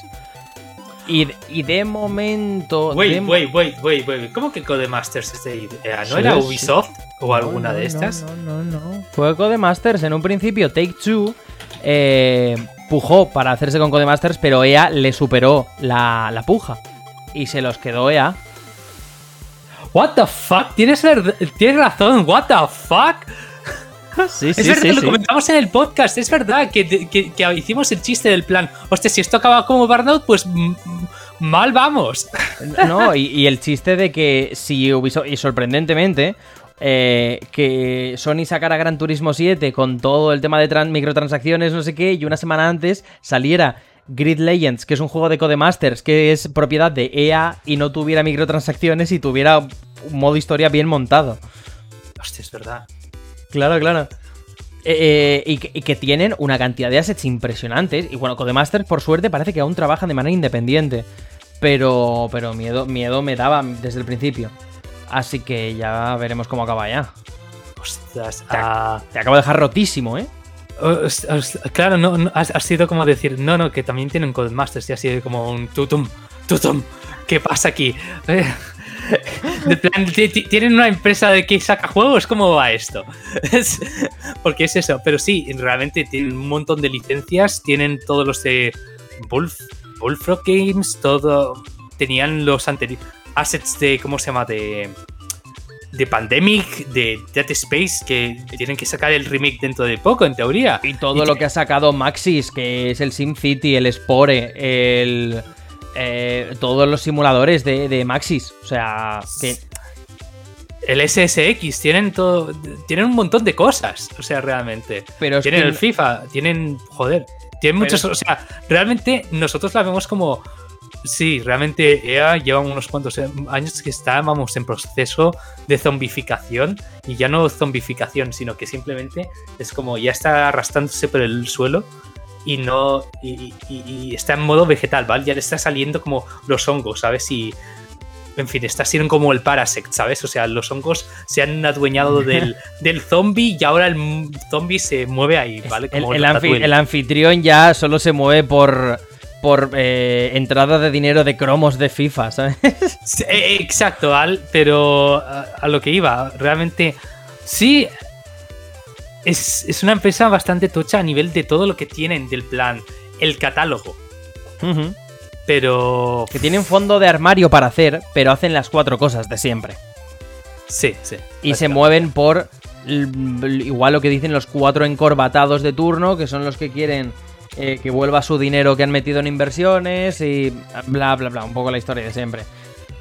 Y, de momento. Wait, wait, wait, wait, wait. ¿Cómo que Codemasters es de ¿No era Ubisoft o alguna de estas? No, no, no. Fue Codemasters. En un principio, Take Two eh, pujó para hacerse con Codemasters, pero EA le superó la, la puja. Y se los quedó EA. What the fuck? Tienes, tienes razón, what the fuck? Sí, sí, es verdad, lo comentamos en el podcast, es verdad que, hicimos el chiste del plan, hostia, si esto acaba como Burnout, pues mal vamos. No, y, el chiste de que si Ubisoft, y sorprendentemente, eh, que Sony sacara Gran Turismo 7 con todo el tema de microtransacciones, no sé qué, y una semana antes saliera Grid Legends, que es un juego de Codemasters, que es propiedad de EA y no tuviera microtransacciones y tuviera un modo historia bien montado. Hostia, es verdad. Claro, claro. Eh, eh, y, que, tienen una cantidad de assets impresionantes. Y bueno, Codemasters, por suerte, parece que aún trabajan de manera independiente. Pero, pero miedo, miedo me daba desde el principio. Así que ya veremos cómo acaba ya. Ostras, te, ah. acabo de dejar rotísimo, ¿eh? claro, no, ha, sido como decir, no, no, que también tienen Codemasters y ha sido como un tutum, tutum, ¿qué pasa aquí? ¿Tienen una empresa de que saca juegos? ¿Cómo va esto? porque es eso. Pero sí, realmente tienen un montón de licencias. Tienen todos los de Bullfrog Games, todo. Tenían los anteriores assets de. ¿Cómo se llama? De. De Pandemic, de Dead Space, que tienen que sacar el remake dentro de poco, en teoría. Y todo lo que ha sacado Maxis, que es el SimCity, el Spore, el. Eh, todos los simuladores de, Maxis. O sea, que. El SSX, tienen todo. Tienen un montón de cosas. O sea, realmente. Pero tienen el FIFA, tienen. Joder. Tiene muchos, o sea, realmente nosotros la vemos como Sí, realmente EA lleva unos cuantos años que estábamos en proceso de zombificación y ya no zombificación, sino que simplemente es como ya está arrastrándose por el suelo y no y, está en modo vegetal, ¿vale? Ya le está saliendo como los hongos, ¿sabes? Y en fin, está siendo como el Parasect, ¿sabes? O sea, los hongos se han adueñado del, del zombie y ahora el zombie se mueve ahí, ¿vale? el anfitrión ya solo se mueve por por eh, entrada de dinero de cromos de FIFA, ¿sabes? Eh, exacto, Al, pero a, lo que iba, realmente sí, es, una empresa bastante tocha a nivel de todo lo que tienen del plan, el catálogo. Pero... Que tienen fondo de armario para hacer, pero hacen las cuatro cosas de siempre. Sí, sí. Y se mueven por igual lo que dicen los cuatro encorbatados de turno, que son los que quieren eh, que vuelva su dinero que han metido en inversiones y bla, bla, bla, un poco la historia de siempre.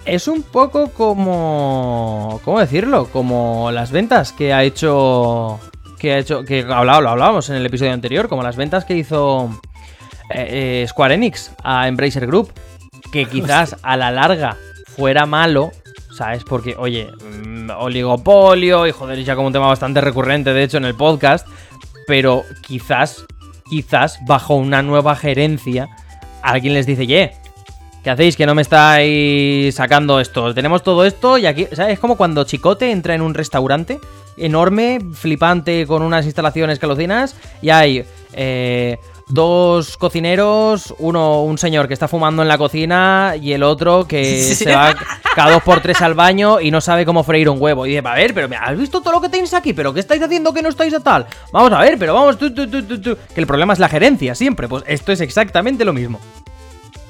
Es un poco como... ¿Cómo decirlo? Como las ventas que ha hecho... Que ha hecho... Que hablado, lo hablábamos en el episodio anterior, como las ventas que hizo eh, eh, Square Enix a Embracer Group. Que quizás a la larga fuera malo, ¿sabes? Porque, oye, mm, oligopolio y joder, ya como un tema bastante recurrente, de hecho, en el podcast, pero quizás quizás bajo una nueva gerencia alguien les dice, ye, ¿qué hacéis que no me estáis sacando esto? Tenemos todo esto y aquí, ¿sabes? Es como cuando Chicote entra en un restaurante enorme, flipante, con unas instalaciones calocinas y hay... Eh, dos cocineros, uno, un señor que está fumando en la cocina y el otro que se va cada dos por tres al baño y no sabe cómo freír un huevo. Y dice, a ver, pero ¿has visto todo lo que tenéis aquí? ¿Pero qué estáis haciendo que no estáis a tal? Vamos a ver, pero vamos, tú, tú, tú, tú, Que el problema es la gerencia, siempre. Pues esto es exactamente lo mismo.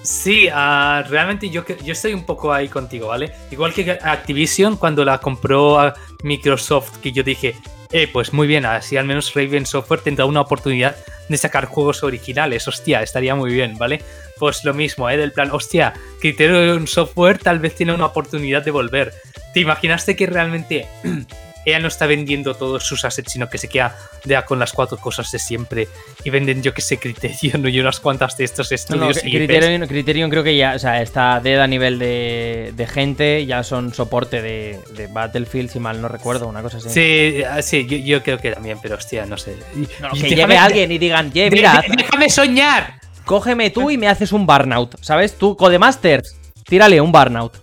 Sí, uh, realmente yo, yo estoy un poco ahí contigo, ¿vale? Igual que Activision cuando la compró a Microsoft, que yo dije, eh, pues muy bien, así al menos Raven Software tendrá una oportunidad de sacar juegos originales. Hostia, estaría muy bien, ¿vale? Pues lo mismo, ¿eh? Del plan, hostia, Criterion Software tal vez tiene una oportunidad de volver. ¿Te imaginaste que realmente ella no está vendiendo todos sus assets, sino que se queda ya con las cuatro cosas de siempre y venden, yo que sé, Criterion y unas cuantas de estos estudios. No, Criterion, creo que ya o sea, está dead a nivel de, gente, ya son soporte de, Battlefield, si mal no recuerdo, una cosa así. Sí, ah, sí yo, creo que también, pero hostia, no sé. que llegue alguien y digan, ye, mira. ¡Déjame soñar! Cógeme tú y me haces un burnout, ¿sabes? Tú, Codemasters, tírale un burnout.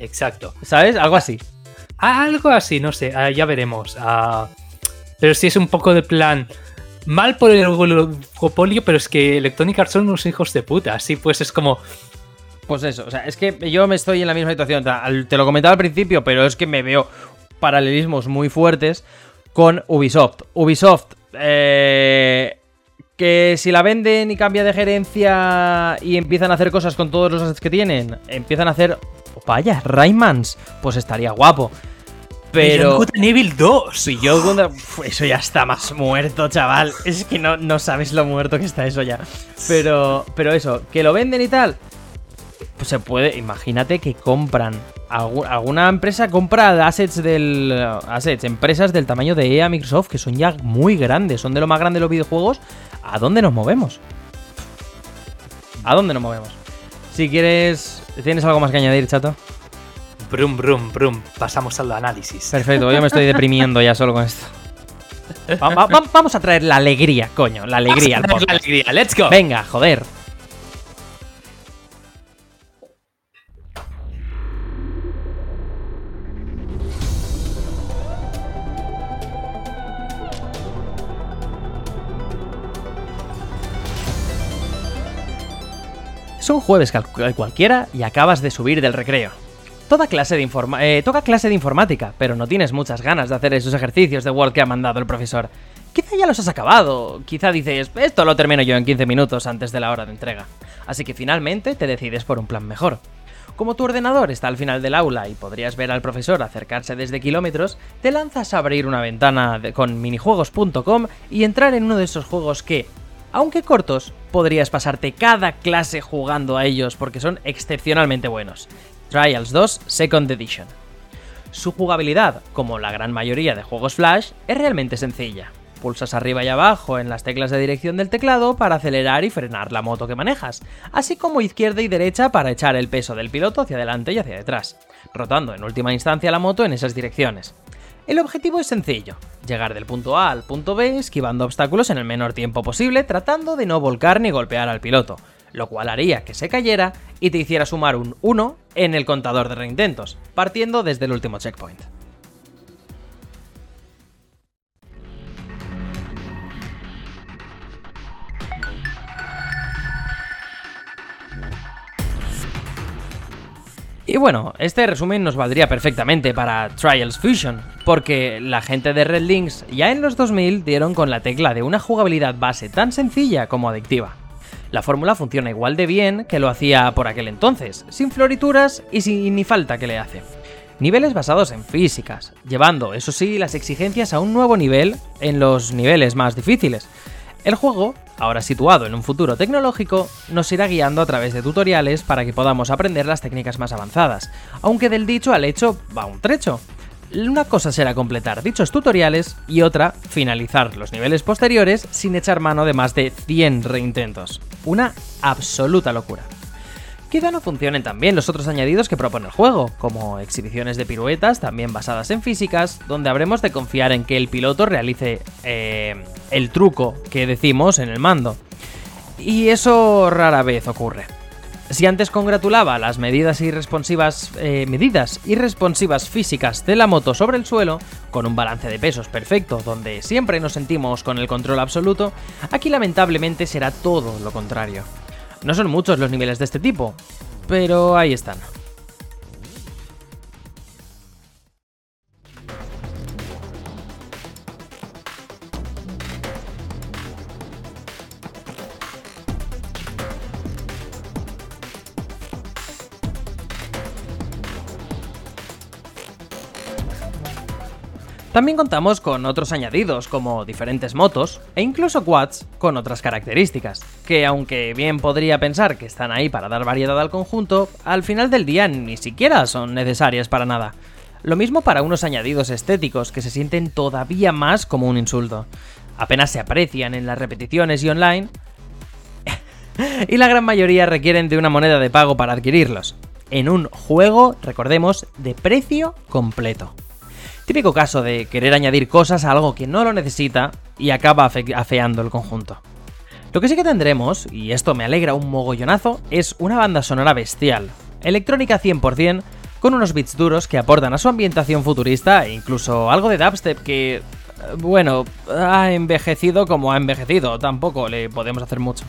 Exacto. ¿Sabes? Algo así. Algo así, no sé, ah, ya veremos. Ah, pero sí es un poco de plan. Mal por el oligopolio, pero es que Electronic Arts son unos hijos de puta. Así pues es como. Pues eso, o sea, es que yo me estoy en la misma situación. Te lo comentaba al principio, pero es que me veo paralelismos muy fuertes con Ubisoft. Ubisoft, eh, que si la venden y cambia de gerencia y empiezan a hacer cosas con todos los assets que tienen, empiezan a hacer vaya, Raymans, pues estaría guapo. Pero. Evil 2. Y yo, eso ya está más muerto, chaval. Es que no, no sabes lo muerto que está eso ya. Pero, pero eso, que lo venden y tal. Pues se puede. Imagínate que compran. Alguna empresa compra assets del. Assets, empresas del tamaño de EA Microsoft, que son ya muy grandes, son de lo más grande de los videojuegos. ¿A dónde nos movemos? ¿A dónde nos movemos? Si quieres ¿Tienes algo más que añadir, chato? Brum, brum, brum. Pasamos al análisis. Perfecto, yo me estoy deprimiendo ya solo con esto. vamos a traer la alegría, coño. La alegría al La alegría, let's go. Venga, joder. Es un jueves cualquiera y acabas de subir del recreo. Toda clase de eh, toca clase de informática, pero no tienes muchas ganas de hacer esos ejercicios de Word que ha mandado el profesor. Quizá ya los has acabado, quizá dices, esto lo termino yo en 15 minutos antes de la hora de entrega. Así que finalmente te decides por un plan mejor. Como tu ordenador está al final del aula y podrías ver al profesor acercarse desde kilómetros, te lanzas a abrir una ventana con minijuegos.com y entrar en uno de esos juegos que, aunque cortos, podrías pasarte cada clase jugando a ellos porque son excepcionalmente buenos. Trials 2 Second Edition. Su jugabilidad, como la gran mayoría de juegos Flash, es realmente sencilla. Pulsas arriba y abajo en las teclas de dirección del teclado para acelerar y frenar la moto que manejas, así como izquierda y derecha para echar el peso del piloto hacia adelante y hacia detrás, rotando en última instancia la moto en esas direcciones. El objetivo es sencillo, llegar del punto A al punto B esquivando obstáculos en el menor tiempo posible tratando de no volcar ni golpear al piloto, lo cual haría que se cayera y te hiciera sumar un 1 en el contador de reintentos, partiendo desde el último checkpoint. Y bueno, este resumen nos valdría perfectamente para Trials Fusion, porque la gente de Red Links ya en los 2000 dieron con la tecla de una jugabilidad base tan sencilla como adictiva. La fórmula funciona igual de bien que lo hacía por aquel entonces, sin florituras y sin ni falta que le hace. Niveles basados en físicas, llevando, eso sí, las exigencias a un nuevo nivel en los niveles más difíciles. El juego ahora situado en un futuro tecnológico, nos irá guiando a través de tutoriales para que podamos aprender las técnicas más avanzadas, aunque del dicho al hecho va un trecho. Una cosa será completar dichos tutoriales y otra, finalizar los niveles posteriores sin echar mano de más de 100 reintentos. Una absoluta locura. Quizá no funcionen tan bien los otros añadidos que propone el juego, como exhibiciones de piruetas también basadas en físicas, donde habremos de confiar en que el piloto realice eh, el truco que decimos en el mando. Y eso rara vez ocurre. Si antes congratulaba las medidas irresponsivas, eh, medidas irresponsivas físicas de la moto sobre el suelo, con un balance de pesos perfecto, donde siempre nos sentimos con el control absoluto, aquí lamentablemente será todo lo contrario. No son muchos los niveles de este tipo, pero ahí están. También contamos con otros añadidos como diferentes motos e incluso quads con otras características, que aunque bien podría pensar que están ahí para dar variedad al conjunto, al final del día ni siquiera son necesarias para nada. Lo mismo para unos añadidos estéticos que se sienten todavía más como un insulto. Apenas se aprecian en las repeticiones y online, y la gran mayoría requieren de una moneda de pago para adquirirlos. En un juego, recordemos, de precio completo. Típico caso de querer añadir cosas a algo que no lo necesita y acaba afeando el conjunto. Lo que sí que tendremos, y esto me alegra un mogollonazo, es una banda sonora bestial, electrónica 100%, con unos beats duros que aportan a su ambientación futurista e incluso algo de dubstep que, bueno, ha envejecido como ha envejecido, tampoco le podemos hacer mucho.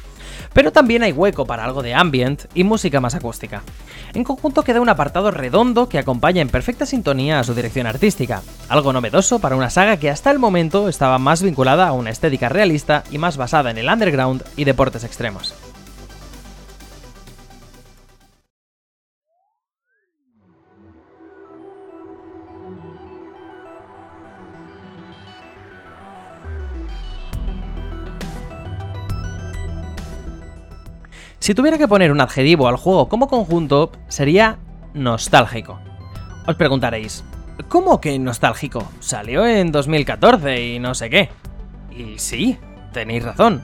Pero también hay hueco para algo de ambient y música más acústica. En conjunto queda un apartado redondo que acompaña en perfecta sintonía a su dirección artística, algo novedoso para una saga que hasta el momento estaba más vinculada a una estética realista y más basada en el underground y deportes extremos. Si tuviera que poner un adjetivo al juego como conjunto, sería nostálgico. Os preguntaréis, ¿cómo que nostálgico? Salió en 2014 y no sé qué. Y sí, tenéis razón,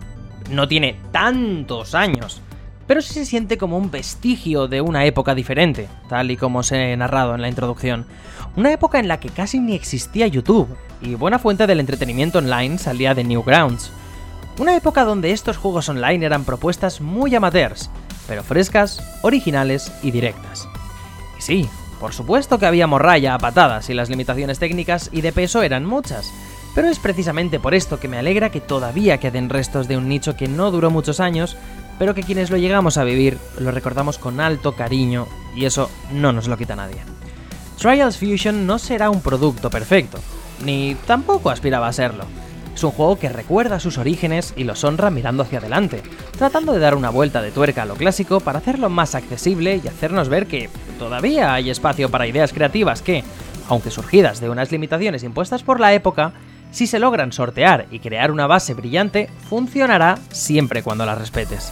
no tiene tantos años, pero sí se siente como un vestigio de una época diferente, tal y como os he narrado en la introducción. Una época en la que casi ni existía YouTube, y buena fuente del entretenimiento online salía de Newgrounds una época donde estos juegos online eran propuestas muy amateurs, pero frescas, originales y directas. Y sí, por supuesto que había morralla a patadas y las limitaciones técnicas y de peso eran muchas, pero es precisamente por esto que me alegra que todavía queden restos de un nicho que no duró muchos años, pero que quienes lo llegamos a vivir lo recordamos con alto cariño y eso no nos lo quita nadie. Trials Fusion no será un producto perfecto, ni tampoco aspiraba a serlo es un juego que recuerda sus orígenes y los honra mirando hacia adelante, tratando de dar una vuelta de tuerca a lo clásico para hacerlo más accesible y hacernos ver que todavía hay espacio para ideas creativas que, aunque surgidas de unas limitaciones impuestas por la época, si se logran sortear y crear una base brillante, funcionará siempre cuando las respetes.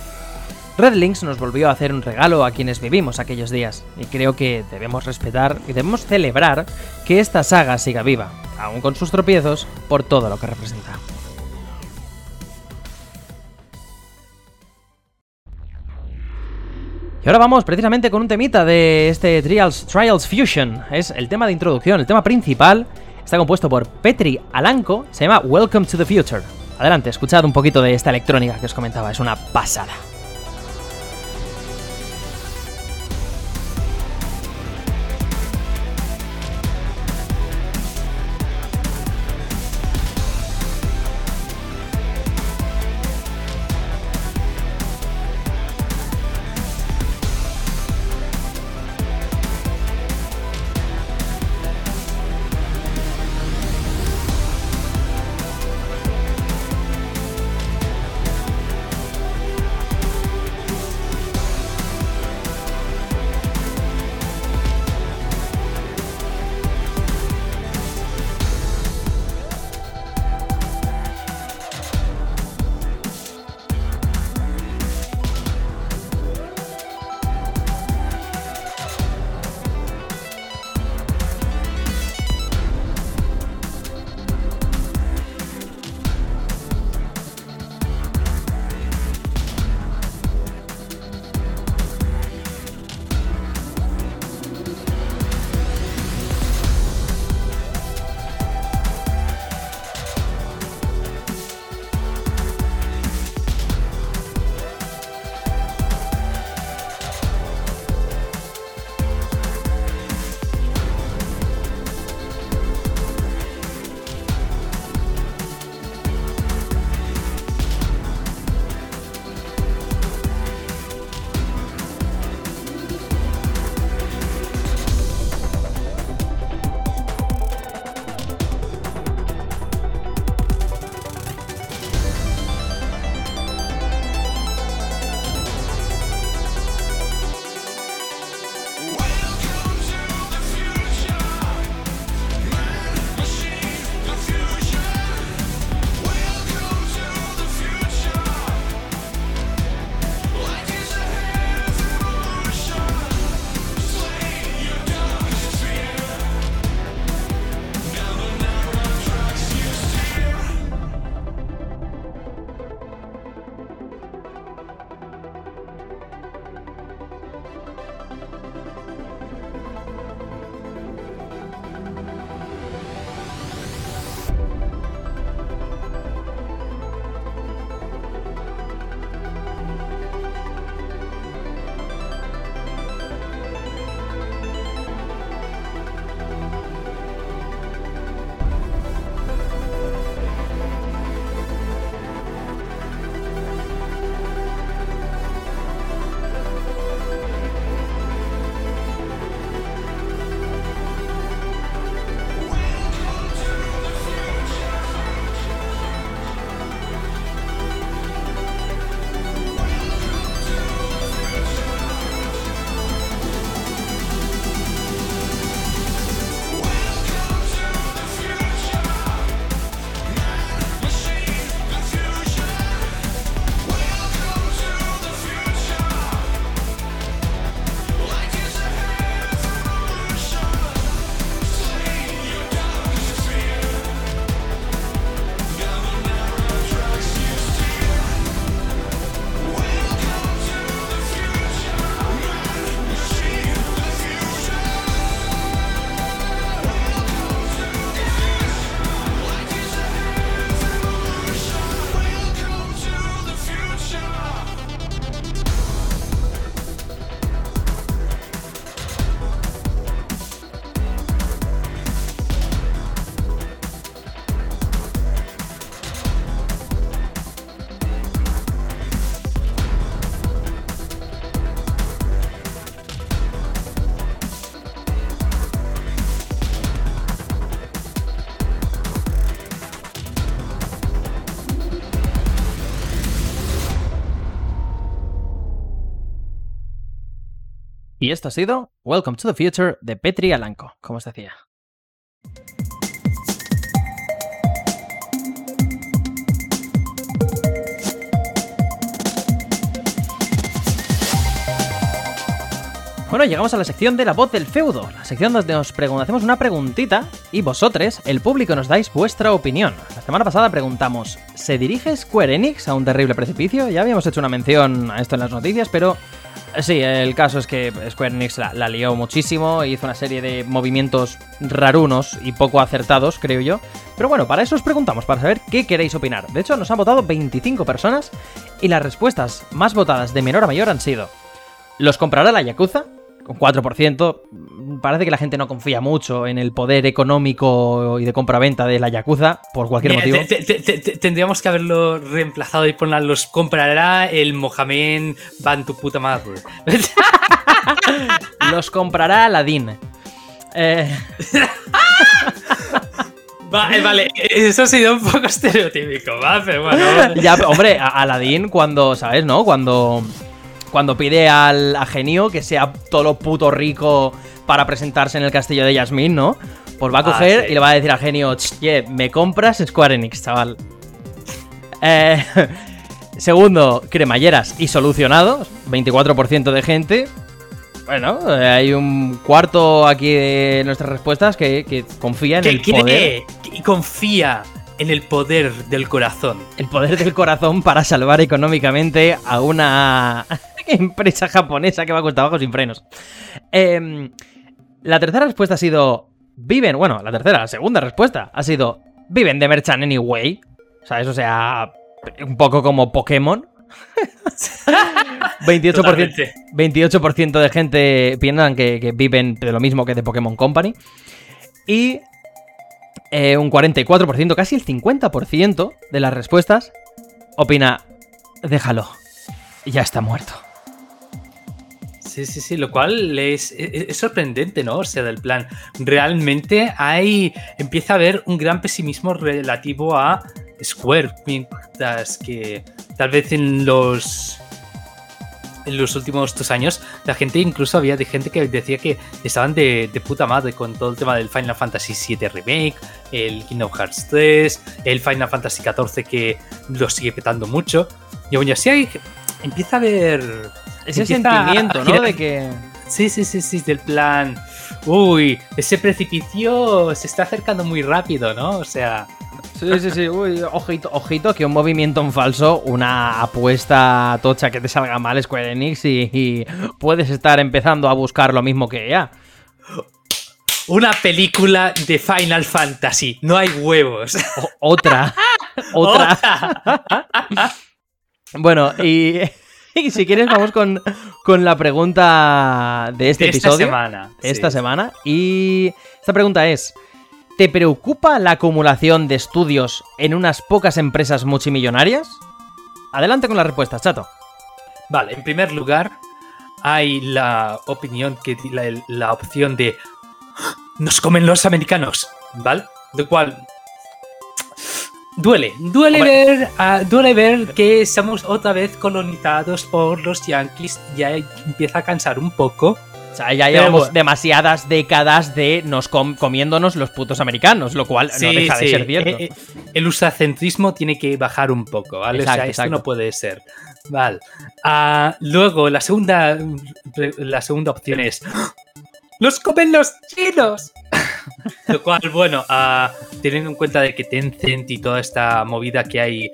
Red Links nos volvió a hacer un regalo a quienes vivimos aquellos días, y creo que debemos respetar y debemos celebrar que esta saga siga viva, aún con sus tropiezos, por todo lo que representa. Y ahora vamos precisamente con un temita de este Trials, Trials Fusion. Es el tema de introducción, el tema principal. Está compuesto por Petri Alanco, se llama Welcome to the Future. Adelante, escuchad un poquito de esta electrónica que os comentaba, es una pasada. Y esto ha sido Welcome to the Future de Petri Alanco, como os decía. Bueno, llegamos a la sección de la voz del feudo, la sección donde nos hacemos una preguntita y vosotros, el público, nos dais vuestra opinión. La semana pasada preguntamos, ¿se dirige Square Enix a un terrible precipicio? Ya habíamos hecho una mención a esto en las noticias, pero sí, el caso es que Square Enix la, la lió muchísimo, hizo una serie de movimientos rarunos y poco acertados, creo yo. Pero bueno, para eso os preguntamos, para saber qué queréis opinar. De hecho, nos han votado 25 personas y las respuestas más votadas de menor a mayor han sido... ¿Los comprará la Yakuza? Con 4%. Parece que la gente no confía mucho en el poder económico y de compraventa de la Yakuza, por cualquier motivo. tendríamos que haberlo reemplazado y poner los comprará el Mohamed Van tu puta madre. los comprará Aladdin. Eh... Vale, vale, eso ha sido un poco estereotípico, ¿va? Pero bueno. Ya, hombre, Aladdin cuando, ¿sabes, no? Cuando cuando pide al a Genio que sea todo lo puto rico para presentarse en el castillo de Yasmin, ¿no? Pues va a ah, coger y le va a decir a Genio, che, me compras Square Enix, chaval. Eh, segundo, cremalleras y solucionados, 24% de gente. Bueno, eh, hay un cuarto aquí de nuestras respuestas que, confía en el poder. Y confía en el poder del corazón. El poder del corazón para salvar económicamente a una empresa japonesa que va a costar abajo sin frenos. Em, la tercera respuesta ha sido. Viven. Bueno, la tercera, la segunda respuesta ha sido. Viven de Merchant Anyway. ¿Sabes? O sea. Un poco como Pokémon. 28%, 28 de gente piensan que, viven de lo mismo que de Pokémon Company. Y eh, un 44%, casi el 50% de las respuestas opina, déjalo, ya está muerto. Sí, sí, sí, lo cual es, sorprendente, ¿no? O sea, del plan, realmente hay, empieza a haber un gran pesimismo relativo a Square, mientras que tal vez en los en los últimos dos años, la gente incluso había de gente que decía que estaban de, puta madre con todo el tema del Final Fantasy VII Remake, el Kingdom Hearts 3, el Final Fantasy XIV que lo sigue petando mucho. Y bueno, así hay, empieza a haber ese sentimiento, ¿no? De que. Sí, sí, sí, sí, del plan. Uy, ese precipicio se está acercando muy rápido, ¿no? O sea. Sí, sí, sí. Uy, ojito, ojito, que un movimiento en falso, una apuesta tocha que te salga mal Square Enix y, puedes estar empezando a buscar lo mismo que ella. Una película de Final Fantasy. No hay huevos. otra. otra. bueno, y y si quieres, vamos con, la pregunta de este episodio. Esta semana. Esta semana. Y esta pregunta es: ¿Te preocupa la acumulación de estudios en unas pocas empresas multimillonarias? Adelante con la respuesta, chato. Vale, en primer lugar, hay la opinión que la, la opción de nos comen los americanos, ¿vale? De cual Duele, duele ver, ah, duele ver que estamos otra vez colonizados por los yankees. Ya empieza a cansar un poco. O sea, ya llevamos demasiadas décadas de nos comiéndonos los putos americanos, lo cual no deja de ser cierto. Eh, eh, el usacentrismo tiene que bajar un poco, ¿vale? o sea, esto no puede ser. Vale. Ah, luego, la segunda, la segunda opción es. ¡Los comen los chinos! Lo cual, bueno, uh, teniendo en cuenta de que Tencent y toda esta movida que hay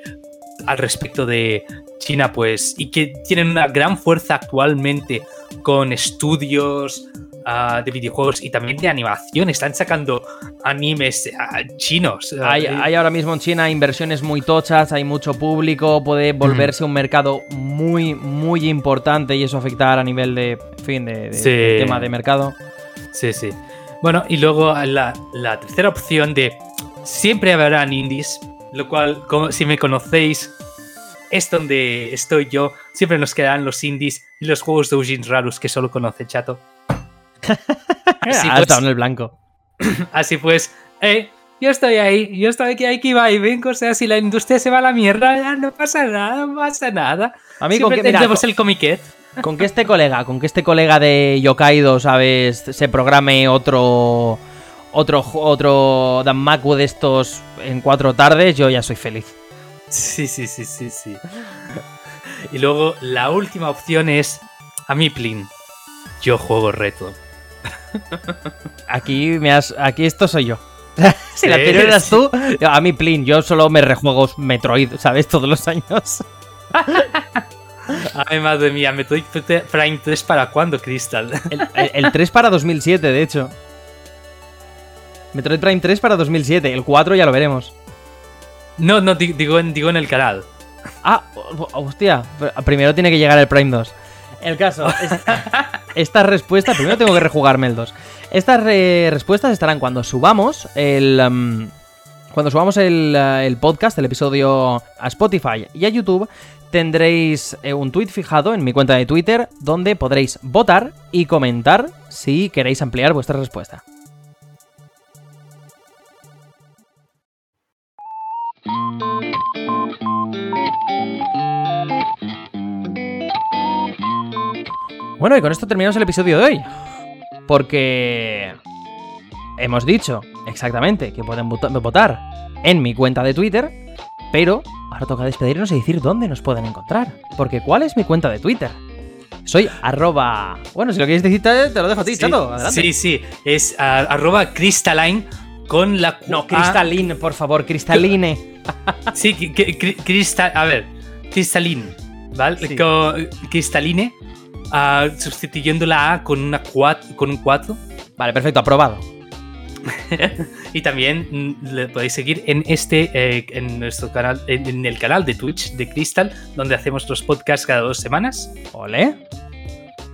al respecto de China, pues, y que tienen una gran fuerza actualmente con estudios uh, de videojuegos y también de animación, están sacando animes uh, chinos. Hay, hay, ahora mismo en China inversiones muy tochas, hay mucho público, puede volverse un mercado muy, muy importante y eso afectar a nivel de, fin, de, tema de mercado. Sí, sí. Bueno, y luego la, la tercera opción de siempre habrán indies, lo cual, como, si me conocéis, es donde estoy yo. Siempre nos quedarán los indies y los juegos de Ujin raros que solo conoce Chato. Así pues, en el blanco. Así pues, eh, yo estoy ahí, yo estoy aquí, aquí va y vengo. O sea, si la industria se va a la mierda, no pasa nada, no pasa nada. A mí Siempre que, tendremos el comiquet. Con que este colega, con que este colega de Yokaido, ¿sabes? Se programe otro. Otro, otro Danmaku de estos en cuatro tardes, yo ya soy feliz. Sí, sí, sí, sí, sí. Y luego la última opción es Amiplin. yo juego reto. Aquí me has. Aquí esto soy yo. si la anterior eras tú, a mí, Plin, yo solo me rejuego Metroid, ¿sabes? Todos los años. Ay, madre mía, Metroid Prime 3 para cuándo, Crystal. El, el- el 3 para 2007, de hecho. Metroid Prime 3 para 2007. El 4 ya lo veremos. No, no, di- digo en, digo en el canal. Ah, ho- hostia. Primero tiene que llegar el Prime 2. El caso. es- estas respuestas. Primero tengo que rejugarme el 2. Estas re- respuestas estarán cuando subamos el. em, cuando subamos el, eh, el podcast, el episodio a Spotify y a YouTube, tendréis eh, un tweet fijado en mi cuenta de Twitter donde podréis votar y comentar si queréis ampliar vuestra respuesta. Bueno, y con esto terminamos el episodio de hoy. Porque hemos dicho exactamente que pueden vota- votar en mi cuenta de Twitter, pero ahora toca despedirnos y decir dónde nos pueden encontrar. Porque ¿cuál es mi cuenta de Twitter? Soy arroba... Bueno, si lo quieres decir, te lo dejo a ti, Sí, chato. Adelante. Sí, sí, es ah, arroba Crystalline con la... No, ah, Cristaline, por favor, Cristaline. sí, que- que- cri- cristal, a ver, Crystalline, ¿vale? Sí. Con- Cristaline, ah, sustituyendo la A con, una cuat- con un 4. Vale, perfecto, aprobado. y también mm, le podéis seguir en este eh, en nuestro canal en, el canal de Twitch de Crystal donde hacemos los podcasts cada dos semanas ¿Ole?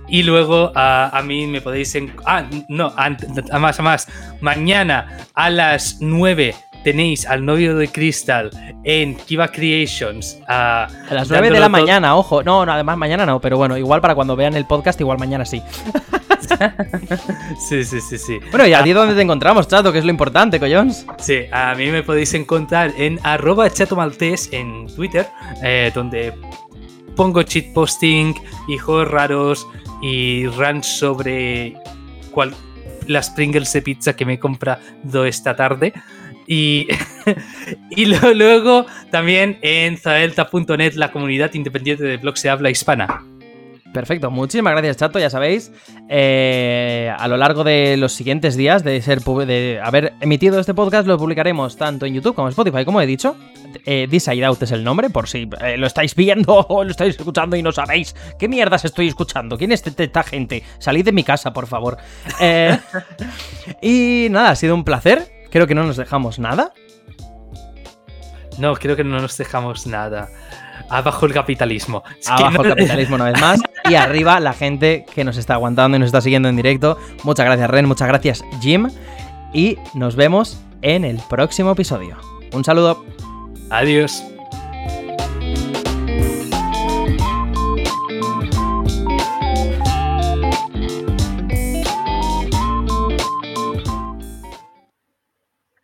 y luego ah, a mí me podéis en, ah no a más a más mañana a las 9 tenéis al novio de Crystal en Kiva Creations ah, A las 9 de la mañana, ojo. No, no, además mañana no, pero bueno, igual para cuando vean el podcast, igual mañana sí. sí sí sí sí Bueno, y a ti dónde te encontramos, chato, que es lo importante, collons. Sí, a mí me podéis encontrar en arroba chatomaltés en Twitter, eh, donde pongo cheat posting y juegos raros y rants sobre cuál- las Pringles de pizza que me he comprado esta tarde. Y, y lo- luego también en zaelta.net, la comunidad independiente de blogs de habla hispana. Perfecto, muchísimas gracias, chato, ya sabéis. eh, a lo largo de los siguientes días de ser de haber emitido este podcast, lo publicaremos tanto en YouTube como en Spotify, como he dicho. Eh, This Side Out es el nombre, por si eh, lo estáis viendo o lo estáis escuchando y no sabéis qué mierdas estoy escuchando. ¿Quién es esta gente? Salid de mi casa, por favor. Eh, y nada, ha sido un placer. Creo que no nos dejamos nada. No, creo que no nos dejamos nada. Abajo el capitalismo. Es Abajo no- el capitalismo una vez más. Y arriba la gente que nos está aguantando y nos está siguiendo en directo. Muchas gracias, Ren. Muchas gracias, Jim. Y nos vemos en el próximo episodio. Un saludo. Adiós.